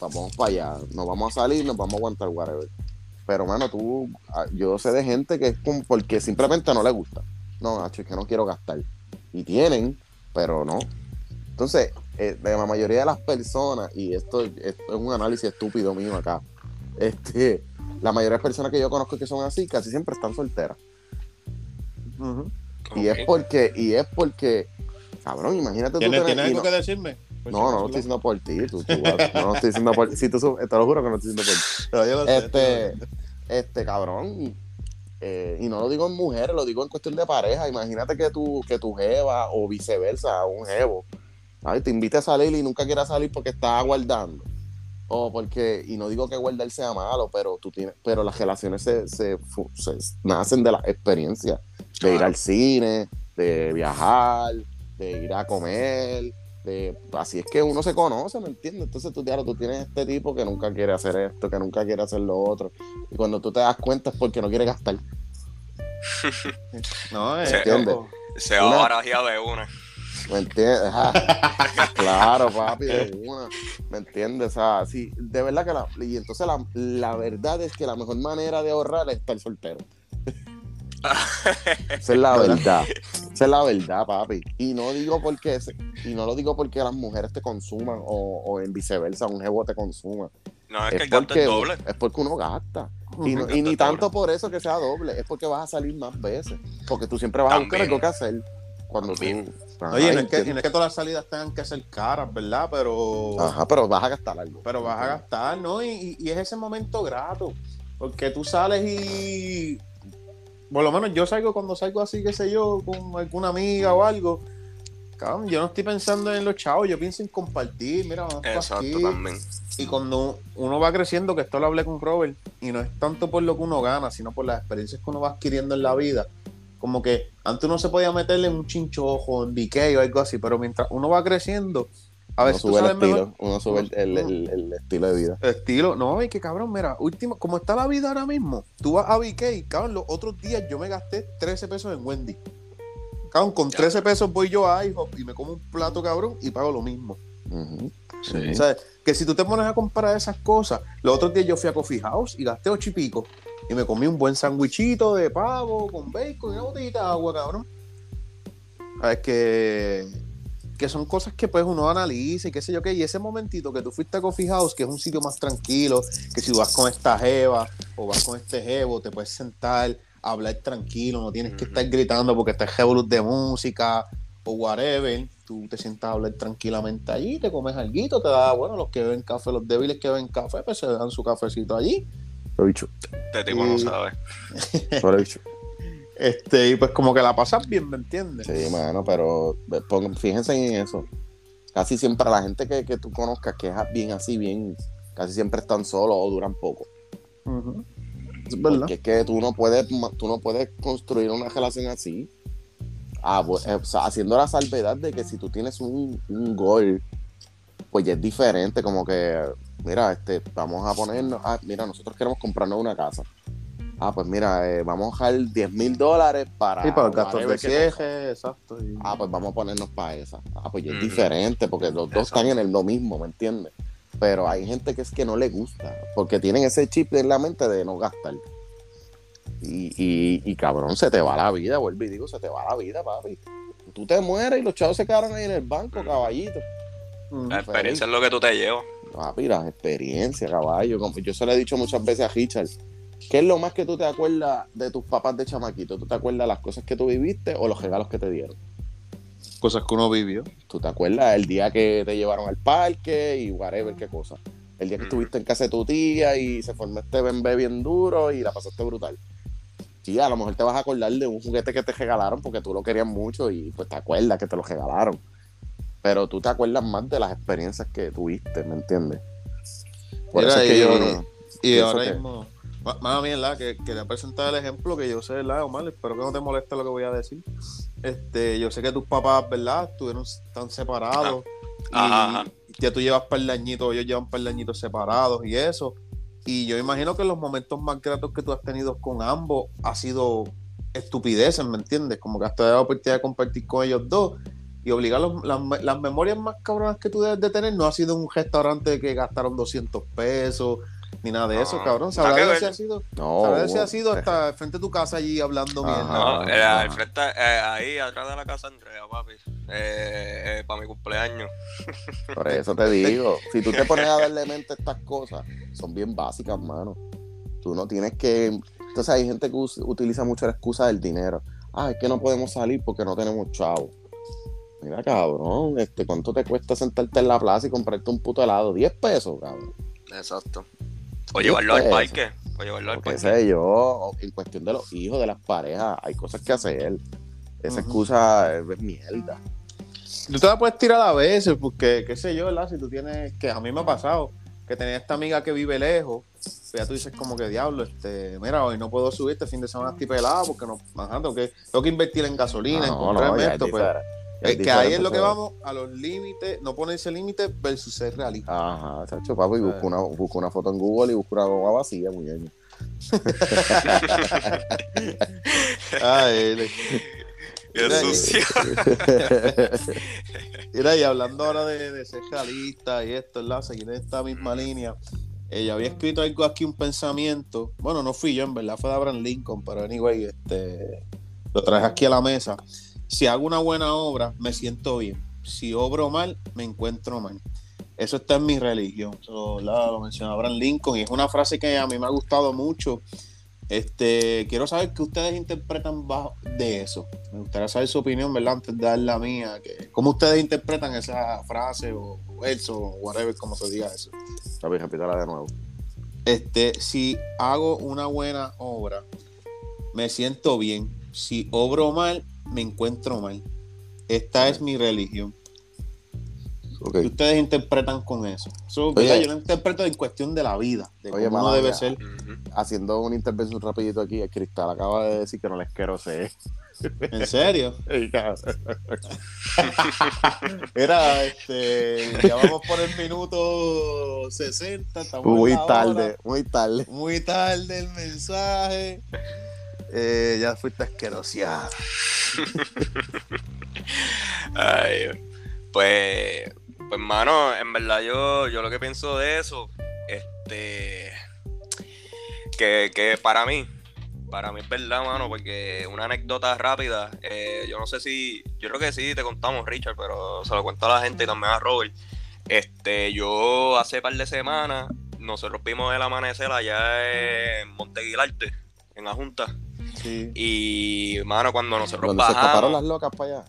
Speaker 2: vamos para allá, nos vamos a salir, nos vamos a aguantar whatever. Pero mano, tú, ah, yo sé de gente que es como porque simplemente no le gusta. No, Nacho, es que no quiero gastar. Y tienen, pero no. Entonces, eh, la mayoría de las personas, y esto, es un análisis estúpido mío acá, este, la mayoría de las personas que yo conozco que son así, casi siempre están solteras. Y es porque, y es porque, cabrón, imagínate tú.
Speaker 1: ¿Tienes, ¿tienes algo que decirme?
Speaker 2: Pues no, no, lo estoy diciendo por ti. Tú, tú, no, no estoy diciendo por ti. Si te lo juro que no estoy diciendo por ti. Este, este, cabrón. Eh, y no lo digo en mujeres, lo digo en cuestión de pareja. Imagínate que tu, que tu jeva o viceversa, un jevo, Ay, te invite a salir y nunca quieras salir porque estás aguardando. O porque, y no digo que guardar sea malo, pero tú tienes, pero las relaciones se, se, nacen de la experiencia, de ir al cine, de viajar, de ir a comer, de, así es que uno se conoce, ¿me entiendes? Entonces tú, claro, tú tienes este tipo que nunca quiere hacer esto, que nunca quiere hacer lo otro, y cuando tú te das cuenta es porque no quiere gastar.
Speaker 3: no, es, se, va barajeado de una.
Speaker 2: ¿Me entiendes? claro, papi, de una. ¿Me entiendes? O sea, sí, de verdad que la. Y entonces la, la verdad es que la mejor manera de ahorrar es estar soltero. Esa es la verdad. Esa es la verdad, papi. Y no digo porque y no lo digo porque las mujeres te consuman o, o en viceversa, un jevo te consuma.
Speaker 3: No, es, que el gasto es doble.
Speaker 2: Es porque uno gasta. Y, y ni tanto por eso que sea doble, es porque vas a salir más veces. Porque tú siempre vas a buscar algo que hacer. Cuando tú,
Speaker 1: Oye, no es, que, no es, que, todas las salidas tengan que ser caras, ¿verdad? Pero.
Speaker 2: Ajá, pero vas a gastar algo.
Speaker 1: Pero vas a gastar, ¿no? Y, y, es ese momento grato. Porque tú sales y. Por lo menos yo salgo cuando salgo así, qué sé yo, con alguna amiga o algo. Cabrón, yo no estoy pensando en los chavos, yo pienso en compartir. Mira, vamos Exacto, también. Y cuando uno va creciendo, que esto lo hablé con Robert, y no es tanto por lo que uno gana, sino por las experiencias que uno va adquiriendo en la vida como que antes uno se podía meterle en un chinchojo, en decay o algo así, pero mientras uno va creciendo, a veces
Speaker 2: uno sube el estilo, uno sube el, estilo de vida.
Speaker 1: El estilo, no, y que cabrón, mira, último, como está la vida ahora mismo, tú vas a BK, cabrón, los otros días yo me gasté 13 pesos en Wendy. Cabrón, con 13 pesos voy yo a IHOP y me como un plato, cabrón, y pago lo mismo. O sea, que si tú te pones a comparar esas cosas, los otros días yo fui a Coffee House y gasté ocho y pico y me comí un buen sandwichito de pavo con bacon y una botellita de agua, cabrón. Es que, que son cosas que pues uno analiza y qué sé yo qué. Y ese momentito que tú fuiste a Coffee House, que es un sitio más tranquilo, que si vas con esta jeva o vas con este jevo, te puedes sentar, hablar tranquilo, no tienes que estar gritando porque está el de música o whatever. Tú te sientas a hablar tranquilamente allí, te comes algo, te da, bueno, los que beben café, los débiles que beben café, pues se dan su cafecito allí
Speaker 2: lo dicho.
Speaker 3: Este tipo no sabe.
Speaker 2: Lo dicho.
Speaker 1: Este, y pues como que la pasas bien, ¿me entiendes?
Speaker 2: Sí, mano, pero fíjense en eso. Casi siempre la gente que, que tú conozcas que es bien así, bien, casi siempre están solos o duran poco. Es verdad. Porque es que tú no puedes, tú no puedes construir una relación así. Ah, pues, eh, haciendo la salvedad de que si tú tienes un, un gol, pues ya es diferente, como que mira, este, vamos a ponernos, ah, mira, nosotros queremos comprarnos una casa. Ah, pues mira, eh, vamos a dejar 10 mil dólares para...
Speaker 1: Sí, para el gasto de cieje, exacto.
Speaker 2: Ah, pues vamos a ponernos para esa. Ah, pues es diferente, porque los dos están en el lo mismo, ¿me entiendes? Pero hay gente que es que no le gusta, porque tienen ese chip en la mente de no gastar. Y, y, y cabrón, se te va la vida, vuelvo y digo, se te va la vida, papi. Tú te mueres y los chavos se quedaron ahí en el banco, caballito.
Speaker 3: La experiencia es lo que tú te llevas.
Speaker 2: Papi, las experiencias, caballo. Yo se lo he dicho muchas veces a Richard. ¿Qué es lo más que tú te acuerdas de tus papás de chamaquito? ¿Tú te acuerdas las cosas que tú viviste o los regalos que te dieron?
Speaker 1: Cosas que uno vivió.
Speaker 2: ¿Tú te acuerdas el día que te llevaron al parque y whatever, qué cosa? El día que estuviste en casa de tu tía y se formó este bebé bien duro y la pasaste brutal. Sí, a lo mejor te vas a acordar de un juguete que te regalaron porque tú lo querías mucho y pues te acuerdas que te lo regalaron pero tú te acuerdas más de las experiencias que tuviste, ¿me entiendes?
Speaker 1: Por eso es que yo. Y ahora mismo. Más bien, la que quería presentar el ejemplo que yo sé, ¿verdad, Omar? Espero que no te moleste lo que voy a decir. Este, yo sé que tus papás, ¿verdad? Estuvieron tan separados. y ya tú llevas par de añitos, ellos llevan par de añitos separados y eso. Y yo imagino que los momentos más gratos que tú has tenido con ambos ha sido estupideces, ¿me entiendes? Como que has tenido la oportunidad de compartir con ellos dos y obligar las, las, memorias más cabronas que tú debes de tener no ha sido un restaurante que gastaron 200 pesos ni nada de eso, cabrón. Sabrá si ha sido, no, si ha sido hasta frente de tu casa allí hablando mierda.
Speaker 3: No, era al frente, eh, ahí atrás de la casa Andrea, papi. Eh, eh, para mi cumpleaños.
Speaker 2: Por eso te digo, si tú te pones a darle mente a estas cosas, son bien básicas, mano. Tú no tienes que. Entonces hay gente que utiliza mucho la excusa del dinero. Ah, es que no podemos salir porque no tenemos chavo. Mira, cabrón, este, ¿cuánto te cuesta sentarte en la plaza y comprarte un puto helado? 10 pesos, cabrón.
Speaker 3: Exacto. O llevarlo al parque. O llevarlo al parque.
Speaker 2: sé yo, en cuestión de los hijos, de las parejas, hay cosas que hacer. Esa excusa es, mierda.
Speaker 1: Tú te la puedes tirar a veces, porque, qué sé yo, ¿verdad? Si tú tienes, que a mí me ha pasado, que tenía esta amiga que vive lejos, pues ya tú dices como que diablo, este, mira, hoy no puedo subir este fin de semana tipo helado porque no, ajá, tengo, que, tengo que invertir en gasolina, en comprarme esto, pues. que ahí es lo que vamos a los límites, no ponerse límites versus ser realista.
Speaker 2: Ajá, chacho, papi, y busco una, busco una foto en Google y busco una agua vacía, muy bien.
Speaker 1: Ay, Mira, y hablando ahora de, ser realista y esto, ¿verdad? Seguir en esta misma línea. Ella había escrito algo aquí, un pensamiento. Bueno, no fui yo, en verdad, fue de Abraham Lincoln, pero anyway, este, lo traje aquí a la mesa. Si hago una buena obra, me siento bien. Si obro mal, me encuentro mal. Eso está en mi religión. Eso, lo mencionó Abraham Lincoln y es una frase que a mí me ha gustado mucho este, quiero saber qué ustedes interpretan bajo de eso. Me gustaría saber su opinión, ¿verdad? Antes de dar la mía. Que, ¿Cómo ustedes interpretan esa frase o, verso o whatever, como se diga eso?
Speaker 2: Papi, repítala de nuevo.
Speaker 1: Este, si hago una buena obra, me siento bien. Si obro mal, me encuentro mal. Esta es mi religión. ¿Qué ustedes interpretan con eso? yo lo interpreto en cuestión de la vida, de cómo debe ser.
Speaker 2: Haciendo una intervención rapidito aquí, el Cristal acaba de decir que no les quiero ser.
Speaker 1: ¿En serio? Era, este, ya vamos por el minuto 60.
Speaker 2: muy tarde, muy tarde.
Speaker 1: Muy tarde el mensaje. Eh, ya fuiste asqueroseada.
Speaker 3: Ay, pues pues, mano, en verdad yo, yo lo que pienso de eso, este, que, que para mí, para mí es verdad, mano, porque una anécdota rápida, eh, yo no sé si, yo creo que sí te contamos, Richard, pero se lo cuento a la gente y también a Robert. Este, yo hace par de semanas, nosotros vimos el amanecer allá en Monteguilarte, en la Junta. Sí. Y, mano, cuando nosotros bajamos... se
Speaker 2: escaparon las locas para allá?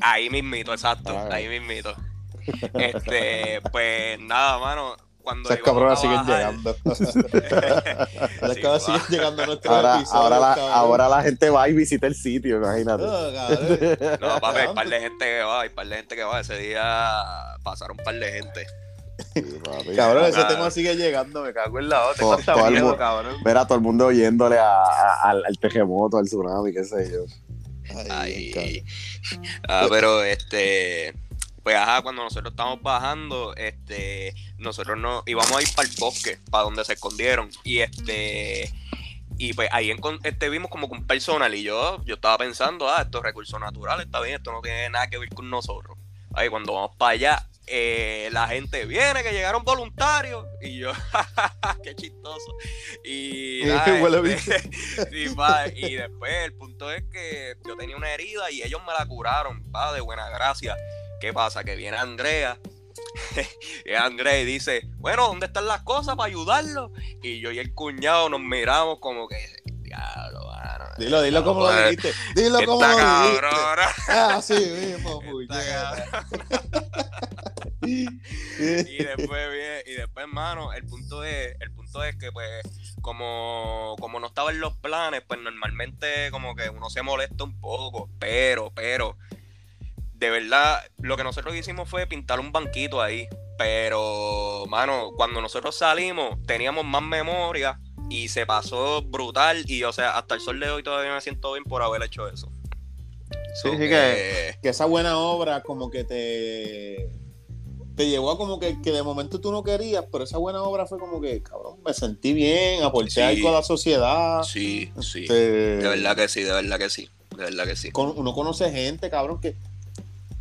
Speaker 3: Ahí mismito, exacto, ah, ahí mismito. Este, pues nada, mano. Cuando
Speaker 1: Esas cabronas siguen llegando. Las cabronas siguen llegando a nuestro
Speaker 2: ahora,
Speaker 1: episodio,
Speaker 2: ahora, la, ahora la gente va y visita el sitio, imagínate.
Speaker 3: No, no papi, hay un par de gente que va, hay un par de gente que va. Ese día pasaron un par de gente.
Speaker 1: cabrón, ese tema sigue llegando, me cago en la otra. Todo, miedo, cabrón.
Speaker 2: Mira, todo el mundo oyéndole a, al, al, terremoto, al tsunami, qué sé yo.
Speaker 3: Ay, Ay. Ah, pero este pues ajá, cuando nosotros estábamos bajando, este, nosotros no íbamos a ir para el bosque, para donde se escondieron. Y este, y pues ahí este, vimos como un personal y yo, yo estaba pensando, ah, estos recursos naturales, está bien, esto no tiene nada que ver con nosotros. Ahí cuando vamos para allá, eh, la gente viene, que llegaron voluntarios, y yo, qué chistoso. Y, este, y después el punto es que yo tenía una herida y ellos me la curaron, va, de buena gracia. ¿Qué pasa? Que viene Andrea. y Andrea y dice, bueno, ¿dónde están las cosas para ayudarlo? Y yo y el cuñado nos miramos como que, diablo, mano.
Speaker 1: Dilo, dilo como lo dijiste. Dilo como lo dijiste. Ah, sí, mismo,
Speaker 3: y después, y después, hermano, el punto es, el punto es que pues, como, como no estaban los planes, pues normalmente como que uno se molesta un poco, pero, pero, de verdad, lo que nosotros hicimos fue pintar un banquito ahí. Pero, mano, cuando nosotros salimos, teníamos más memoria y se pasó brutal. Y, o sea, hasta el sol de hoy todavía me siento bien por haber hecho eso.
Speaker 1: Sí, sí, que, que esa buena obra como que te te llevó a como que, que, de momento tú no querías, pero esa buena obra fue como que, cabrón, me sentí bien, aporté algo a la sociedad.
Speaker 3: Sí, sí. Este, de verdad que sí, de verdad que sí. De verdad que sí.
Speaker 1: uno conoce gente, cabrón, que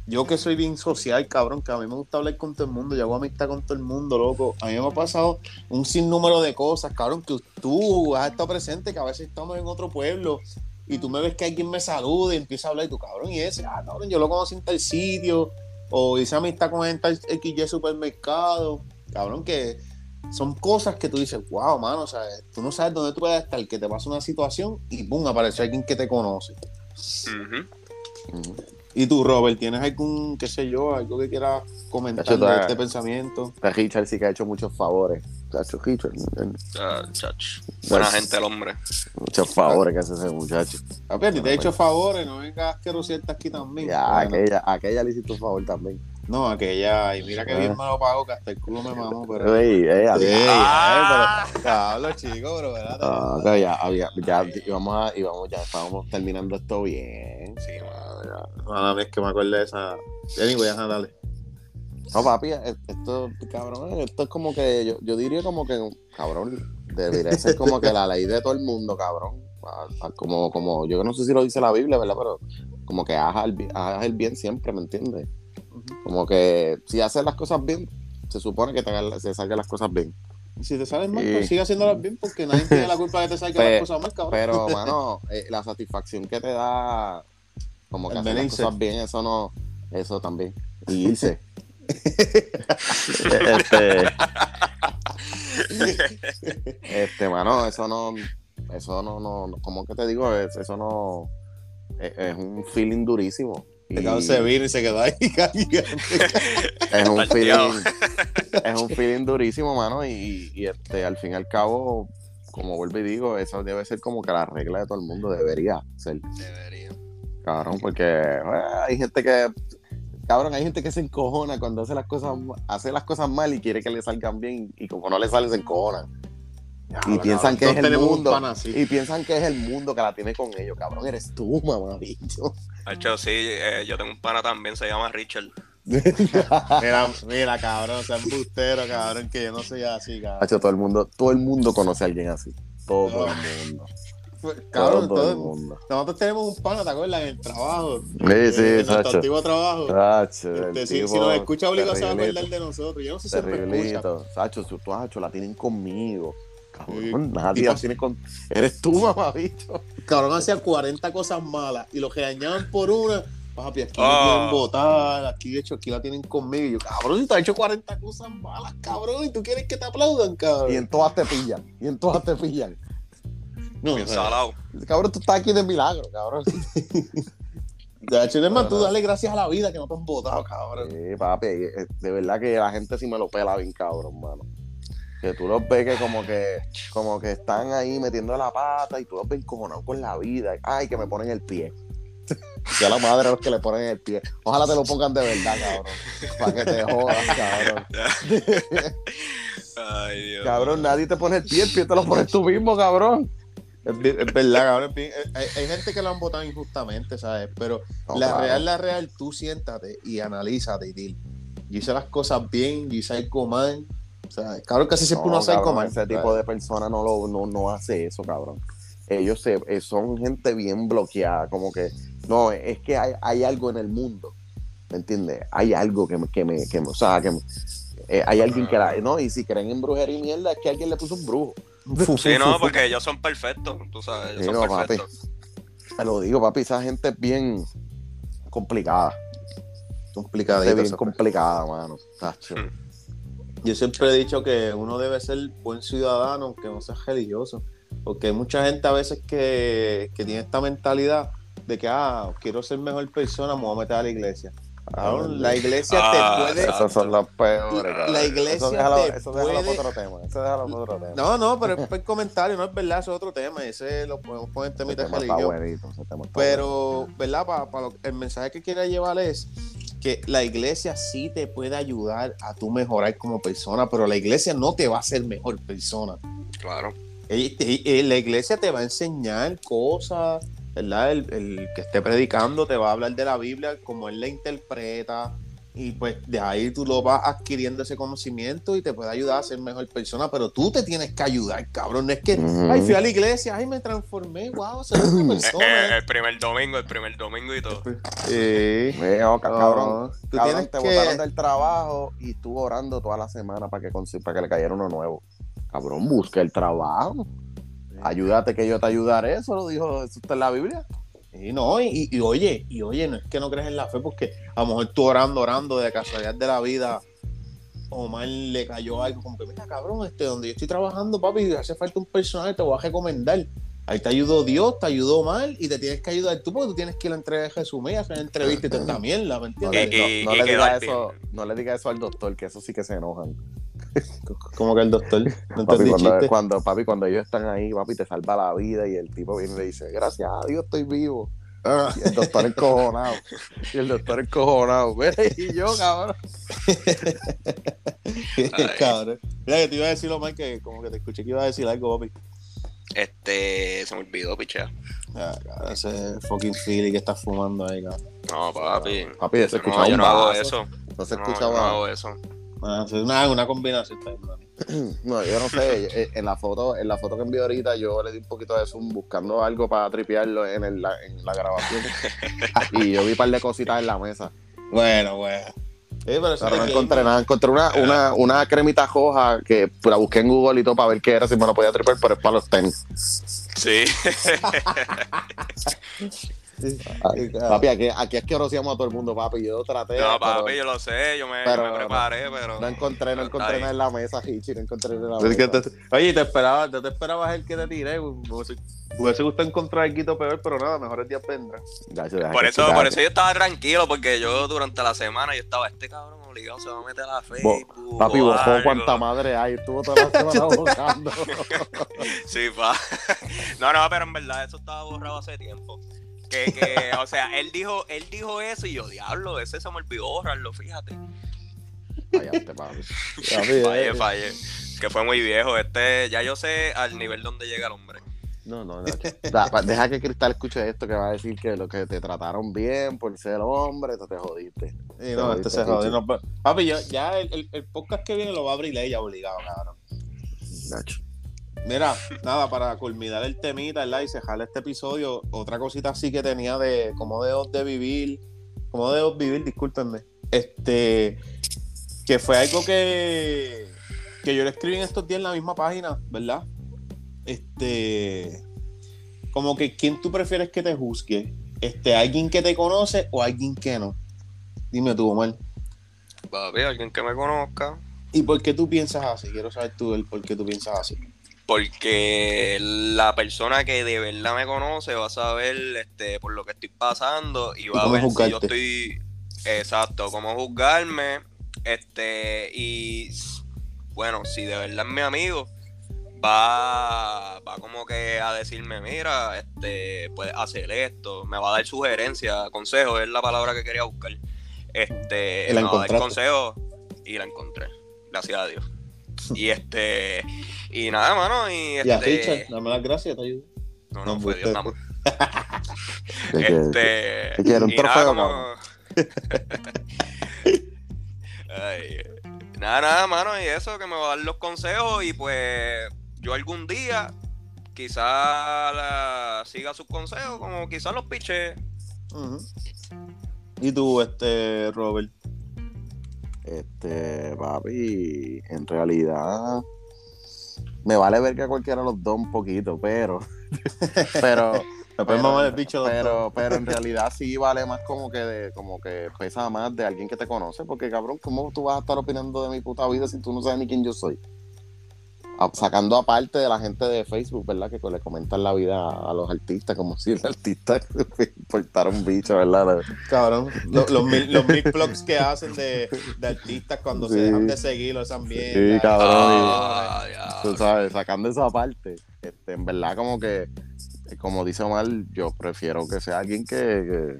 Speaker 1: yo que soy bien social, cabrón, que a mí me gusta hablar con todo el mundo, yo hago amistad con todo el mundo, loco. A mí me ha pasado un sinnúmero de cosas, cabrón, que tú has estado presente, que a veces estamos en otro pueblo y tú me ves que alguien me saluda y empieza a hablar y tú, cabrón, y ese, ah, cabrón, yo lo conocí en tal sitio o hice amistad con gente XY supermercado, cabrón, que son cosas que tú dices, wow, mano, o sea, tú no sabes dónde tú puedes estar, que te pasa una situación y pum, aparece alguien que te conoce. Y tú, Robert, ¿tienes algún, qué sé yo, algo que quieras comentar de este pensamiento?
Speaker 2: Richard sí que ha hecho muchos favores. Chacho.
Speaker 3: Ah, chacho. Buena gente el hombre.
Speaker 2: Muchos favores que hace ese muchacho.
Speaker 1: A ver, te he hecho favores, no vengas que está aquí también.
Speaker 2: Ya, aquella, aquella le hiciste un favor también.
Speaker 1: No, aquella, y mira que bien ah. me lo pago, que hasta el culo me mamó, pero. Ey,
Speaker 2: ey,
Speaker 1: ey, ah. pero, chico, pero
Speaker 2: verdad. Ah, ya, había, ya íbamos a, íbamos, ya estábamos terminando esto bien.
Speaker 1: Sí, madre, Una vez que me acuerdo de esa. Anyway, a dale.
Speaker 2: No, papi, esto, cabrón, esto es como que, yo, yo diría como que, cabrón, debería ser como que la ley de todo el mundo, cabrón. Como, como, yo no sé si lo dice la Biblia, ¿verdad? Pero como que hagas el, hagas el bien siempre, ¿me entiendes? Como que si haces las cosas bien, se supone que te, se salgan las cosas bien.
Speaker 1: Si te salen mal, pues sigue haciéndolas bien porque nadie tiene la culpa de que te salgan las cosas mal, cabrón.
Speaker 2: Pero, mano, eh, la satisfacción que te da, como que hacer las cosas bien, eso no, eso también. Y dice. este, este, mano, eso no, eso no, no, como que te digo, eso no, es un feeling durísimo.
Speaker 1: Y... se vino y se quedó ahí
Speaker 2: es un feeling es un feeling durísimo mano y, y, este al fin y al cabo como vuelvo y digo eso debe ser como que la regla de todo el mundo debería ser.
Speaker 3: Debería.
Speaker 2: Cabrón porque eh, hay gente que cabrón hay gente que se encojona cuando hace las cosas hace las cosas mal y quiere que le salgan bien y como no le sale se encojona y piensan que es el mundo. Y piensan que es el mundo que la tiene con ellos, cabrón. Eres tú, mamá, bicho.
Speaker 3: Hecho, sí, eh, yo tengo un pana también, se llama Richard.
Speaker 1: mira, mira, cabrón, sea embustero, cabrón, que yo no soy así, cabrón.
Speaker 2: Hecho, todo el mundo, todo el mundo conoce a alguien así. Todo el mundo.
Speaker 1: Cabrón, todo, el mundo. Nosotros tenemos un pana, ¿te acuerdas? En el trabajo.
Speaker 2: Sí, sí,
Speaker 1: En nuestro antiguo trabajo. Sacho, este, si, si, nos escucha obligado se va a acordar de nosotros. Yo no sé si me escucha.
Speaker 2: Sacho, tú, Sacho, la tienen conmigo. Cabrón, nadie la tiene con. Eres tú, mamá, bicho.
Speaker 1: Cabrón, hacía 40 cosas malas y lo que dañaban por una. Papi, aquí oh. quieren votar, aquí de hecho, aquí la tienen conmigo. Y yo, cabrón, si te has hecho 40 cosas malas, cabrón, y tú quieres que te aplaudan, cabrón.
Speaker 2: Y en todas te pillan, y en todas te pillan.
Speaker 3: No, Bien salado.
Speaker 2: Cabrón, tú estás aquí de milagro, cabrón.
Speaker 1: De hecho, más, tú dale gracias a la vida que no te han votado, cabrón.
Speaker 2: Sí, papi, eh, de verdad que la gente sí me lo pela bien, cabrón, mano que tú los ves que como que como que están ahí metiendo la pata y tú los ves encojonados con la vida. Ay, que me ponen el pie. a la madre los que le ponen el pie. Ojalá te lo pongan de verdad, cabrón. Para que te jodas, cabrón.
Speaker 3: Ay, Dios.
Speaker 2: Cabrón, nadie te pone el pie, el pie te lo pones tú mismo, cabrón.
Speaker 1: Es, verdad, cabrón. Hay, gente que lo han votado injustamente, ¿sabes? Pero la real, la real, tú siéntate y analízate y dile. Yo hice las cosas bien, yo hice algo mal o sea, cabrón, casi siempre uno hace como
Speaker 2: Ese tipo de persona no, lo, no, no hace eso, cabrón. Ellos se, eh, son gente bien bloqueada, como que, no, es que hay, hay algo en el mundo, ¿me entiendes? Hay algo que, que me, que o sea, que eh, hay alguien que la, no, y si creen en brujería y mierda, es que alguien le puso un brujo.
Speaker 3: Sí, no, porque ellos son perfectos, tú sabes, ellos son perfectos.
Speaker 2: te lo digo, papi, esa gente es bien complicada.
Speaker 1: Complicada.
Speaker 2: bien complicada, mano. Tacho. Hmm.
Speaker 1: Yo siempre he dicho que uno debe ser buen ciudadano, aunque no sea religioso. Porque hay mucha gente a veces que, tiene esta mentalidad de que, ah, quiero ser mejor persona, me voy a meter a la iglesia. La iglesia te
Speaker 2: ah,
Speaker 1: puede.
Speaker 2: Esos son los peores.
Speaker 1: La, iglesia eso déjalo,
Speaker 2: te eso puede... otro tema. Eso déjalo otro tema.
Speaker 1: No, no, pero es el comentario, no es verdad, eso es otro tema. Ese lo podemos poner en temita de religión. Pero, ¿verdad? Para, el mensaje que quiere llevar es
Speaker 2: que la iglesia sí te puede ayudar a tú mejorar como persona, pero la iglesia no te va a hacer mejor persona.
Speaker 3: Claro.
Speaker 2: la iglesia te va a enseñar cosas, ¿verdad? El, el, que esté predicando te va a hablar de la Biblia como él la interpreta, y pues de ahí tú lo vas adquiriendo ese conocimiento y te puede ayudar a ser mejor persona, pero tú te tienes que ayudar, cabrón. No es que, ay, fui a la iglesia, ay, me transformé, wow, soy una
Speaker 3: persona. el primer domingo, el primer domingo y todo.
Speaker 2: Sí. cabrón. tú tienes te que... botaron del trabajo y tú orando toda la semana para que, para que le cayera uno nuevo. Cabrón, busca el trabajo. Ayúdate que yo te ayudaré, eso lo dijo eso está en la Biblia. Y no, y, oye, y oye, no es que no crees en la fe, porque a lo mejor tú orando, orando de casualidad de la vida, Omar le cayó algo, como que mira, cabrón, este, donde yo estoy trabajando, papi, hace falta un personal, te voy a recomendar. Ahí te ayudó Dios, te ayudó mal y te tienes que ayudar tú porque tú tienes que ir a la entrega de Jesús y hacer entrevista y te también, ¿me entiendes? No, le digas eso, no le digas eso al doctor, que eso sí que se enojan. ¿Cómo que el doctor? ¿No papi, cuando, cuando, papi, cuando ellos están ahí, papi, te salva la vida y el tipo viene y le dice, gracias a Dios estoy vivo. Ah. Y el doctor encojonado. Y el doctor encojonado. Y yo, cabrón. cabrón. Mira, que te iba a decir lo más que como que te escuché que iba a decir algo, papi.
Speaker 3: Este, se me olvidó, pichea.
Speaker 2: Ah, ese fucking Philly que estás fumando ahí, cabrón.
Speaker 3: No, papi.
Speaker 2: Papi, se escuchaba
Speaker 3: no, yo no hago eso.
Speaker 2: No se escuchaba. No, no
Speaker 3: hago eso.
Speaker 2: Una, una combinación No, yo no sé. Eh, en la foto, en la foto que envió ahorita, yo le di un poquito de zoom buscando algo para tripearlo en, el, en la grabación. y yo vi un par de cositas en la mesa.
Speaker 1: Bueno, bueno.
Speaker 2: pero, no encontré nada. Encontré una, una, una cremita roja que la busqué en Google y todo para ver qué era, si me lo podía tripear, pero es para los tenis.
Speaker 3: Sí.
Speaker 2: papi, aquí, aquí es que conocíamos a todo el mundo, papi. Yo traté.
Speaker 3: No, papi, yo lo sé, yo me, preparé, pero.
Speaker 2: No encontré, no encontré nada en la mesa, Hichi, no encontré nada en la mesa. oye, te esperaba, te, te esperabas el que te tiré. Hubiese gustado encontrar algo peor, pero nada, mejor el día vendrá.
Speaker 3: Por eso, por eso yo estaba tranquilo, porque yo durante la semana yo estaba, este cabrón obligado se va a meter a la fe.
Speaker 2: papi, bojó cuánta madre hay, estuvo toda la semana buscando.
Speaker 3: sí, pa. No, no, pero en verdad eso estaba borrado hace tiempo. Que, que, o sea, él dijo, él dijo eso y yo, diablo, ese se me olvidó borrarlo, fíjate.
Speaker 2: Fallaste, papi.
Speaker 3: Fallé, eh. fallé. Que fue muy viejo. Este, ya yo sé al nivel donde llega el hombre.
Speaker 2: No, no, no. deja que Cristal escuche esto que va a decir que lo que te trataron bien por ser hombre, te jodiste.
Speaker 1: Sí, no, este se jodió. papi, ya, ya el, el, podcast que viene lo va a abrir ella obligado, cabrón.
Speaker 2: Nacho.
Speaker 1: Mira, nada, para culminar el temita, ¿verdad? Y cerrar este episodio, otra cosita así que tenía de como de de vivir, como de vivir, discúlpenme. Este, que fue algo que, que yo le escribí en estos días en la misma página, ¿verdad? Este, como que quién tú prefieres que te juzgue, este, alguien que te conoce o alguien que no. Dime tú, Omar.
Speaker 3: Papi, alguien que me conozca.
Speaker 1: ¿Y por qué tú piensas así? Quiero saber tú el por qué tú piensas así
Speaker 3: porque la persona que de verdad me conoce va a saber este, por lo que estoy pasando y va a ver si yo estoy exacto, cómo juzgarme, este, y bueno, si de verdad es mi amigo, va, va como que a decirme, mira, este, puedes hacer esto, me va a dar sugerencias, consejos, es la palabra que quería buscar. Este, me va a dar consejos y la encontré, gracias a Dios. Y este, y nada, mano. Y este.
Speaker 1: Ya, Richard, dame las gracias, te ayudo.
Speaker 3: No, no, fue Dios, nada más. este.
Speaker 2: Te quiero un trofeo, nada,
Speaker 3: nada, nada, mano. Y eso, que me va a dar los consejos. Y pues, yo algún día, quizá siga sus consejos, como quizás los piche.
Speaker 1: ¿Y tú, este, Robert?
Speaker 2: Este, papi, en realidad me vale ver que cualquiera los dos un poquito, pero. pero. pero, pero, en realidad sí vale más como que de, como que pesa más de alguien que te conoce, porque cabrón, ¿cómo tú vas a estar opinando de mi puta vida si tú no sabes ni quién yo soy? Sacando aparte de la gente de Facebook, ¿verdad? Que le comentan la vida a los artistas, como si el artista importara un bicho, ¿verdad?
Speaker 1: Cabrón, los, los, mil, los blogs que hacen de, de artistas cuando se dejan de seguir los ambientes.
Speaker 2: Sí, cabrón. Ah, tú sabes, sacando eso aparte, este, en verdad como que, como dice Omar, yo prefiero que sea alguien que,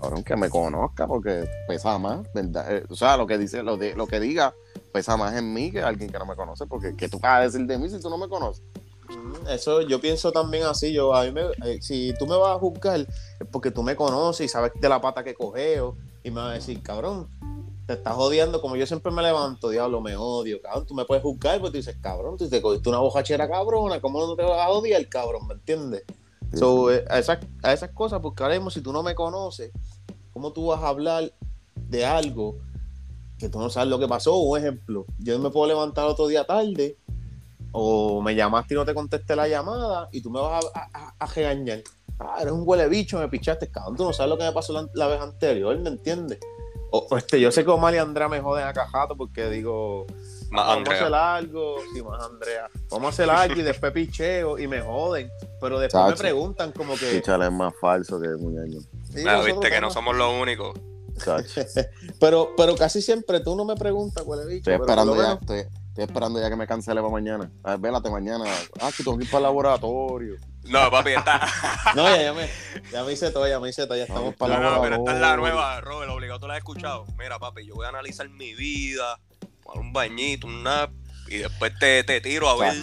Speaker 2: Cabrón, que me conozca porque pesa más, ¿verdad? Eh, o sea, lo que dice, lo, de, lo que diga pesa más en mí que alguien que no me conoce, porque ¿qué tú vas a decir de mí si tú no me conoces?
Speaker 1: Mm, eso yo pienso también así, yo a mí me, eh, si tú me vas a juzgar es porque tú me conoces y sabes de la pata que cogeo y me vas a decir, cabrón, te estás odiando, como yo siempre me levanto, diablo, me odio, cabrón, tú me puedes juzgar porque tú dices, cabrón, tú te cogiste una bojachera cabrona, ¿cómo no te vas a odiar, cabrón? ¿Me entiendes? Eh, a, esas, a esas cosas, porque ahora mismo si tú no me conoces, ¿cómo tú vas a hablar de algo que tú no sabes lo que pasó? Un ejemplo, yo me puedo levantar otro día tarde o me llamaste y no te contesté la llamada y tú me vas a, a, regañar. Ah, eres un huele bicho, me pichaste, cabrón, tú no sabes lo que me pasó la, vez anterior, ¿me entiendes? O, este, yo sé que Omar y Andrea me joden a cajato porque digo, vamos a hacer algo, sí, más Andrea, vamos a hacer algo y después picheo y me joden, pero después me preguntan como que...
Speaker 2: Pichale es más falso que muñeño.
Speaker 3: Sí, viste que no somos los únicos.
Speaker 1: pero, pero casi siempre tú no me preguntas cuál es bicho.
Speaker 2: Estoy esperando ya, estoy, esperando ya que me cancele para mañana. A ver, vélate mañana. Ah, que tengo que ir para el laboratorio.
Speaker 3: No, papi, está.
Speaker 1: no, ya, ya, me, ya me hice todo, ya me hice todo, ya estamos para
Speaker 3: el laboratorio. No, pero esta es la nueva, Robert, obligado, tú la has escuchado. Mira, papi, yo voy a analizar mi vida, un bañito, un nap, y después te, te tiro a ver.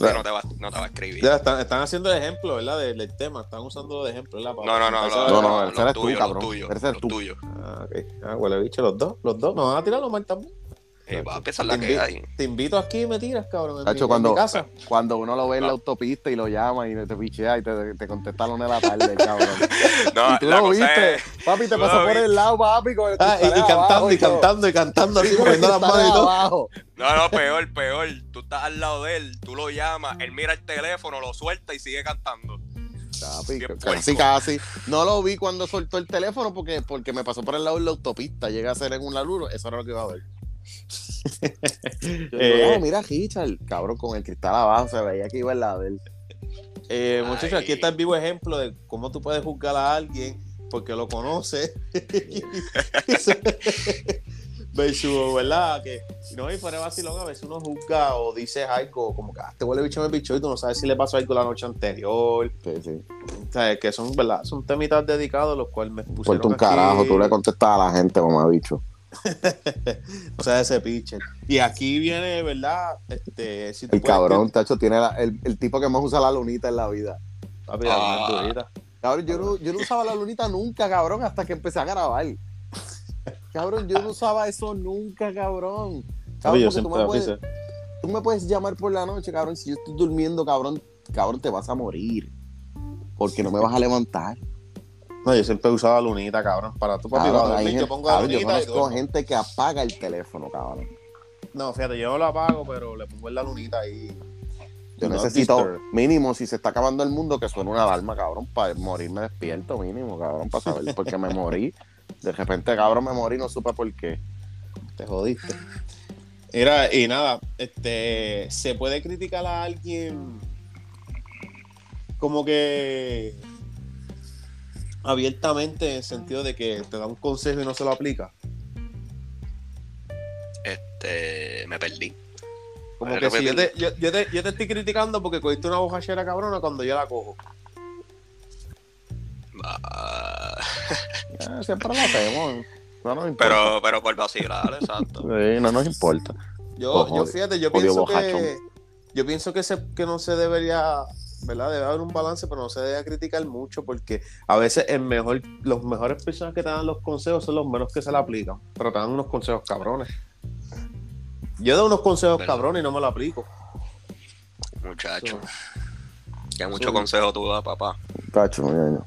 Speaker 3: No, te va, no te va a escribir.
Speaker 1: Ya, están, están haciendo el ejemplo, ¿verdad? Del, tema. Están usando de ejemplo, ¿verdad?
Speaker 3: no, no, no, no,
Speaker 2: no, no, ese eres tú, cabrón. Ese eres tú.
Speaker 1: Ah, ok. Ah, huele bicho, los dos, los dos. ¿Me van a tirar los mal también?
Speaker 3: Eh, va a empezar la que hay.
Speaker 1: Te invito aquí y me tiras, cabrón.
Speaker 2: En, cuando, casa. cuando uno lo ve en la autopista y lo llama y te pichea y te, te contesta a la una de la tarde, cabrón. no, y tú lo viste. Papi, te pasó por el lado, papi. Con el
Speaker 1: ah, y, cantando, y, cantando, y cantando, así, moviendo las manos y todo.
Speaker 3: No, no, peor, peor. Tú estás al lado de él, tú lo llamas, él mira el teléfono, lo suelta y sigue cantando.
Speaker 2: Papi, casi, casi. No lo vi cuando soltó el teléfono porque, porque me pasó por el lado de la autopista. Llega a ser en un laluro, eso era lo que iba a ver. eh, mira Richard, cabrón, con el cristal abajo se veía que iba al lado de él.
Speaker 1: Eh, muchachos, aquí está el vivo ejemplo de cómo tú puedes juzgar a alguien porque lo conoces. ¿verdad? Que no, y fuera vacilón, a veces uno juzga o dice algo como que ah, este huele bicho me pichó y tú no sabes si le pasó algo la noche anterior.
Speaker 2: Sí, sí.
Speaker 1: O sea, que son, ¿verdad? Son temitas dedicados los cuales me pusieron.
Speaker 2: un carajo, tú le contestas a la gente como ha dicho.
Speaker 1: o sea, ese pitcher. Y aquí viene, ¿verdad? Este,
Speaker 2: el cabrón, tacho, tiene el, tipo que más usa la lunita en la vida.
Speaker 1: Papi, ah.
Speaker 2: Cabrón, yo no, yo no usaba la lunita nunca, cabrón, hasta que empecé a grabar. Cabrón, yo no usaba eso nunca, cabrón. Cabrón, tú, me puedes, tú me puedes llamar por la noche, cabrón. Si yo estoy durmiendo, cabrón, cabrón, te vas a morir. Porque no me vas a levantar.
Speaker 1: No, yo siempre he usado la lunita, cabrón. Para tu papi,
Speaker 2: yo pongo la lunita. Yo conozco gente que apaga el teléfono, cabrón.
Speaker 1: No, fíjate, yo no lo apago, pero le pongo la lunita ahí.
Speaker 2: Yo necesito, mínimo, si se está acabando el mundo, que suene una alarma, cabrón, para morirme despierto, mínimo, cabrón, para saber por qué me morí. De repente, cabrón, me morí, no supe por qué.
Speaker 1: Te jodiste. Mira, y nada, este, se puede criticar a alguien como que abiertamente en el sentido de que te da un consejo y no se lo aplica?
Speaker 3: Este, me perdí.
Speaker 1: Como que si yo te, yo, te, yo te, estoy criticando porque cogiste una bojachera cabrona cuando yo la cojo.
Speaker 3: Ah.
Speaker 2: siempre lo hacemos. No nos
Speaker 3: importa. Pero, pero por vacilar, exacto.
Speaker 2: Sí, no nos importa.
Speaker 1: Yo, yo fíjate, yo pienso que yo pienso que, se, que no se debería ¿verdad? Debe haber un balance, pero no se debe criticar mucho porque a veces el mejor, los mejores personas que te dan los consejos son los menos que se le aplican, pero te dan unos consejos cabrones. Yo doy unos consejos cabrones y no me lo aplico.
Speaker 3: Muchacho. Que mucho consejo tú das, papá.
Speaker 2: Muchacho.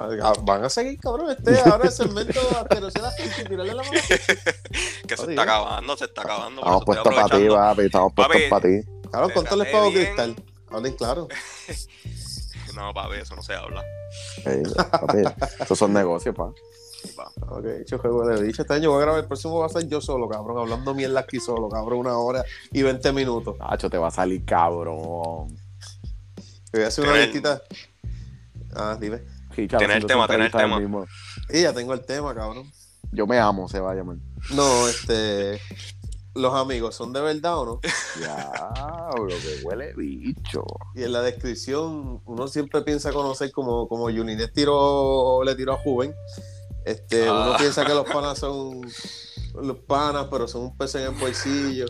Speaker 1: Ah, van a seguir, cabrón. Este ahora el segmento asquerosidad la tirarle la mano.
Speaker 3: que se está acabando, se está acabando.
Speaker 2: Estamos puestos para ti, papi. Estamos puestos para ti.
Speaker 1: Claro, ¿cuánto les pago cristal? Hablen claro.
Speaker 3: no, papi, eso no se habla.
Speaker 2: esos son negocios, pa.
Speaker 1: Ok, hecho juego de dicho. Este año voy a grabar. El próximo va a ser yo solo, cabrón. Hablando mierda aquí solo, cabrón. Una hora y 20 minutos.
Speaker 2: Hacho, te va a salir cabrón.
Speaker 1: Voy a hacer una listita. Ah, dime.
Speaker 3: Tiene el tema, tiene el tema.
Speaker 1: Sí, ya tengo el tema, cabrón.
Speaker 2: Yo me amo, se va a llamar.
Speaker 1: No, este. Los amigos son de verdad o no.
Speaker 2: Diablo, que huele bicho.
Speaker 1: Y en la descripción, uno siempre piensa conocer como, como Juninés tiró, le tiró a Juven. Este, Uno
Speaker 3: Ah.
Speaker 1: piensa que los panas son los panas, pero son un pez en el bolsillo.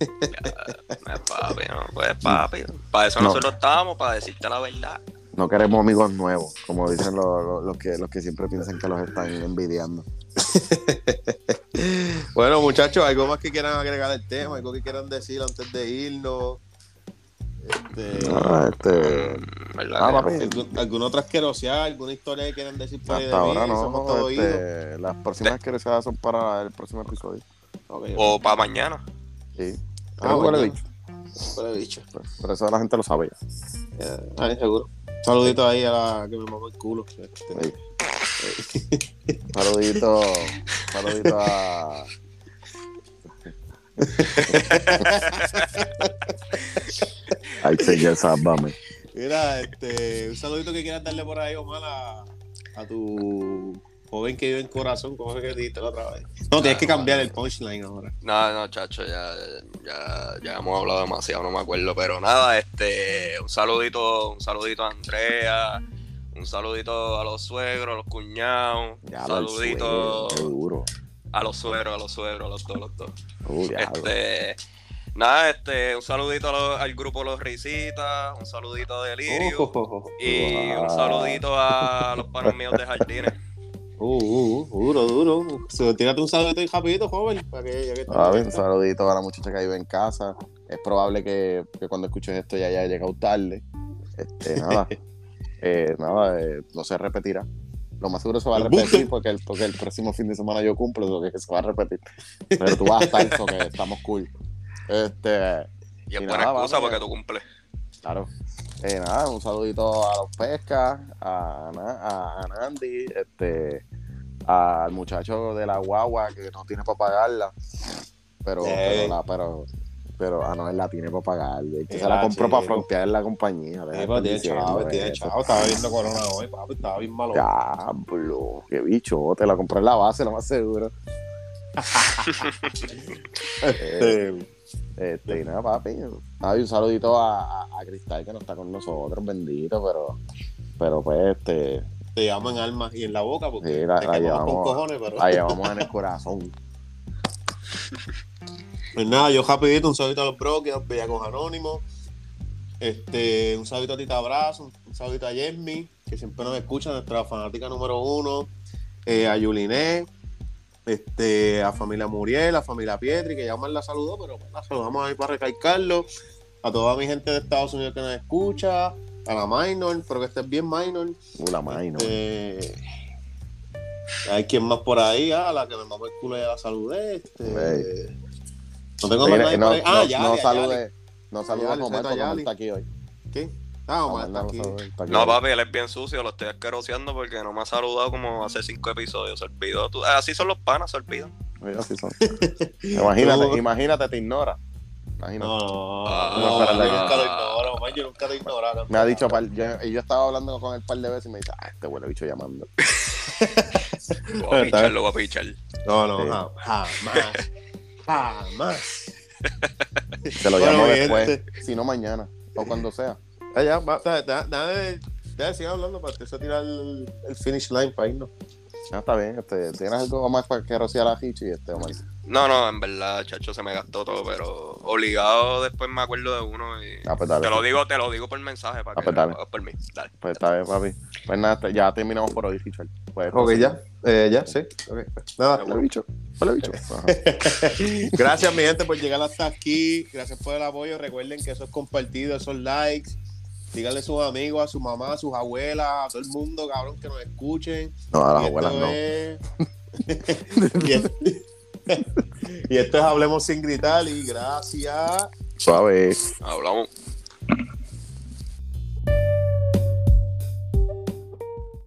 Speaker 3: No es papi, no, pues papi. Para eso
Speaker 2: No.
Speaker 3: nosotros estamos, para decirte la verdad.
Speaker 2: No queremos amigos nuevos, como dicen los, los- los que, los que siempre piensan que los están envidiando.
Speaker 1: Bueno, muchachos, algo más que quieran agregar al tema, algo que quieran decir antes de irnos. Este,
Speaker 2: Ah, este,
Speaker 3: Mm,
Speaker 2: ah,
Speaker 3: no?
Speaker 2: papi,
Speaker 1: alguna otra asquerosidad, alguna historia que quieran decir por
Speaker 2: hasta
Speaker 1: mí,
Speaker 2: ahora
Speaker 1: somos
Speaker 2: no. este, las próximas que son para el próximo episodio.
Speaker 1: Ok,
Speaker 3: O para mañana.
Speaker 2: Sí.
Speaker 1: Ah,
Speaker 2: Pero huele
Speaker 1: bueno.
Speaker 2: bicho.
Speaker 1: huele bicho.
Speaker 2: Por eso la gente lo sabe ya.
Speaker 1: Ay, seguro. Saludito ahí a la que me mamó el culo. Este.
Speaker 2: Saludito, saludito a. Ay, señor, sábame.
Speaker 1: Mira, este, un saludito que quieras darle por ahí, Omar, a, a tu joven que vive en corazón, como es que dijiste la otra vez. No, tienes que cambiar el punchline ahora.
Speaker 3: No, no, chacho, ya, ya, ya hemos hablado demasiado, no me acuerdo. Pero nada, este, un saludito, un saludito a Andrea, un saludito a los suegros, a los cuñados,
Speaker 2: Ya
Speaker 3: un saludito
Speaker 2: suegro,
Speaker 3: a los suegros, a los suegros, a los dos, los dos.
Speaker 2: Uh.
Speaker 3: Este, nada, este, un saludito los- al grupo Los Risitas, un saludito a Delirio
Speaker 1: Oh,
Speaker 3: y un
Speaker 2: Wow.
Speaker 3: saludito a los panos míos de jardines.
Speaker 1: Uh, uh, uh, duro, duro. So, tírate un saludito ahí rapidito, joven. Para que, ya que
Speaker 2: Ah,
Speaker 1: en
Speaker 2: bien, un saludito a la muchacha que vive en casa. Es probable que, que cuando escuches esto ya haya llegado tarde. Este, nada. eh, nada, eh, no se repetirá. Lo más seguro se va a repetir porque el, porque el próximo fin de semana yo cumplo, lo que se va a repetir. Pero tú vas a estar, eso que estamos cool. Este,
Speaker 3: Y es
Speaker 2: Y
Speaker 3: buena
Speaker 2: nada,
Speaker 3: excusa
Speaker 2: vamos,
Speaker 3: porque tú cumples.
Speaker 2: claro. Eh, nada, un saludito a los pescas, a, a, a Nandi, este, al muchacho de la guagua que no tiene para pagarla. Pero, pero, la, pero, pero, ah, no, él la tiene para pagar. Se la compró para
Speaker 1: chico.
Speaker 2: frontear la compañía.
Speaker 1: pero tiene chavo, tiene chavo. Estaba viendo Corona hoy, papi. Estaba bien malo.
Speaker 2: Diablo, qué bicho, te la compré en la base, lo más seguro. Eh,
Speaker 1: Este,
Speaker 2: Este, y nada, papi. Ah, y un saludito a, a- a Cristal que no está con nosotros, bendito, pero, pero pues, este,
Speaker 1: te llamo en alma y en la boca porque
Speaker 2: Sí, la-
Speaker 1: te
Speaker 2: la
Speaker 1: quemamos con
Speaker 2: llevamos-
Speaker 1: cojones, pero...
Speaker 2: la llevamos en el corazón.
Speaker 1: Pues nada, yo rapidito, un saludito a los los bellacos anónimos. Este, un saludito a Tita Abrazo, un, un saludito a Yesmi, que siempre nos escucha, nuestra fanática número uno, eh, a Yuliné, este, a familia Muriel, a familia Pietri, que ya más la saludó, pero pues, la saludamos ahí para recalcarlo. A toda mi gente de Estados Unidos que nos escucha, a la Minor, espero que estés bien, Minor.
Speaker 2: Uh, la maino.
Speaker 1: Este, hay quien más por ahí, ah, a la que me mamó el culo ya la saludé. Este, no tengo más nadie
Speaker 2: no,
Speaker 1: por ahí. Ah,
Speaker 2: no,
Speaker 1: ya,
Speaker 2: no
Speaker 1: ya,
Speaker 2: salude, no salude a está aquí hoy.
Speaker 1: ¿Qué? Ah, Omar está
Speaker 2: Omar no
Speaker 1: aquí.
Speaker 3: No, papi, él es bien sucio, lo estoy asqueroseando porque no me ha saludado como hace cinco episodios. Se olvidó. Tú- así son los panas, se olvidan.
Speaker 2: Así son. imagínate,
Speaker 1: No.
Speaker 2: imagínate, te ignora. Imagínate.
Speaker 1: No, no,
Speaker 3: Ah,
Speaker 1: no,
Speaker 2: no,
Speaker 1: yo nunca lo ignoro, Omar, yo nunca lo ignoro.
Speaker 2: Me ha dicho, yo, y yo estaba hablando con él un par de veces y me dice, ah, este huele bicho llamando.
Speaker 3: Voy a pichar, lo voy a pichar.
Speaker 1: No, no,
Speaker 2: Sí.
Speaker 1: ja- jamás. Jamás.
Speaker 2: Te lo llamo después, si no mañana, o cuando sea.
Speaker 1: Ah, ya, va, da- da- da- de- de seguir hablando para empezar a tirar el, el finish line para irnos.
Speaker 2: Ah, está bien, este, ¿tienes algo más para que rociar a Hichi este, Omar?
Speaker 3: No, no, en verdad, chacho, se me gastó todo, pero obligado después me acuerdo de uno y
Speaker 2: Ah, pues dale.
Speaker 3: te lo digo, te lo digo por mensaje para
Speaker 2: Ah,
Speaker 3: que
Speaker 2: pues
Speaker 3: lo por mí. Dale.
Speaker 2: Pues está bien, papi. Pues nada, este, ya terminamos por hoy, Richard. Pues,
Speaker 1: Ok, ya. Eh, ya, sí. Ok. Nada,
Speaker 2: Huele bicho. Huele bicho.
Speaker 1: Gracias, mi gente, por llegar hasta aquí. Gracias por el apoyo. Recuerden que eso es compartido, esos likes. Díganle a sus amigos, a su mamá, a sus abuelas, a todo el mundo, cabrón, que nos escuchen.
Speaker 2: No, a las
Speaker 1: Y
Speaker 2: abuelas no.
Speaker 1: es- y, esto... y esto es Hablemos sin gritar y gracias.
Speaker 2: Suave.
Speaker 3: Hablamos.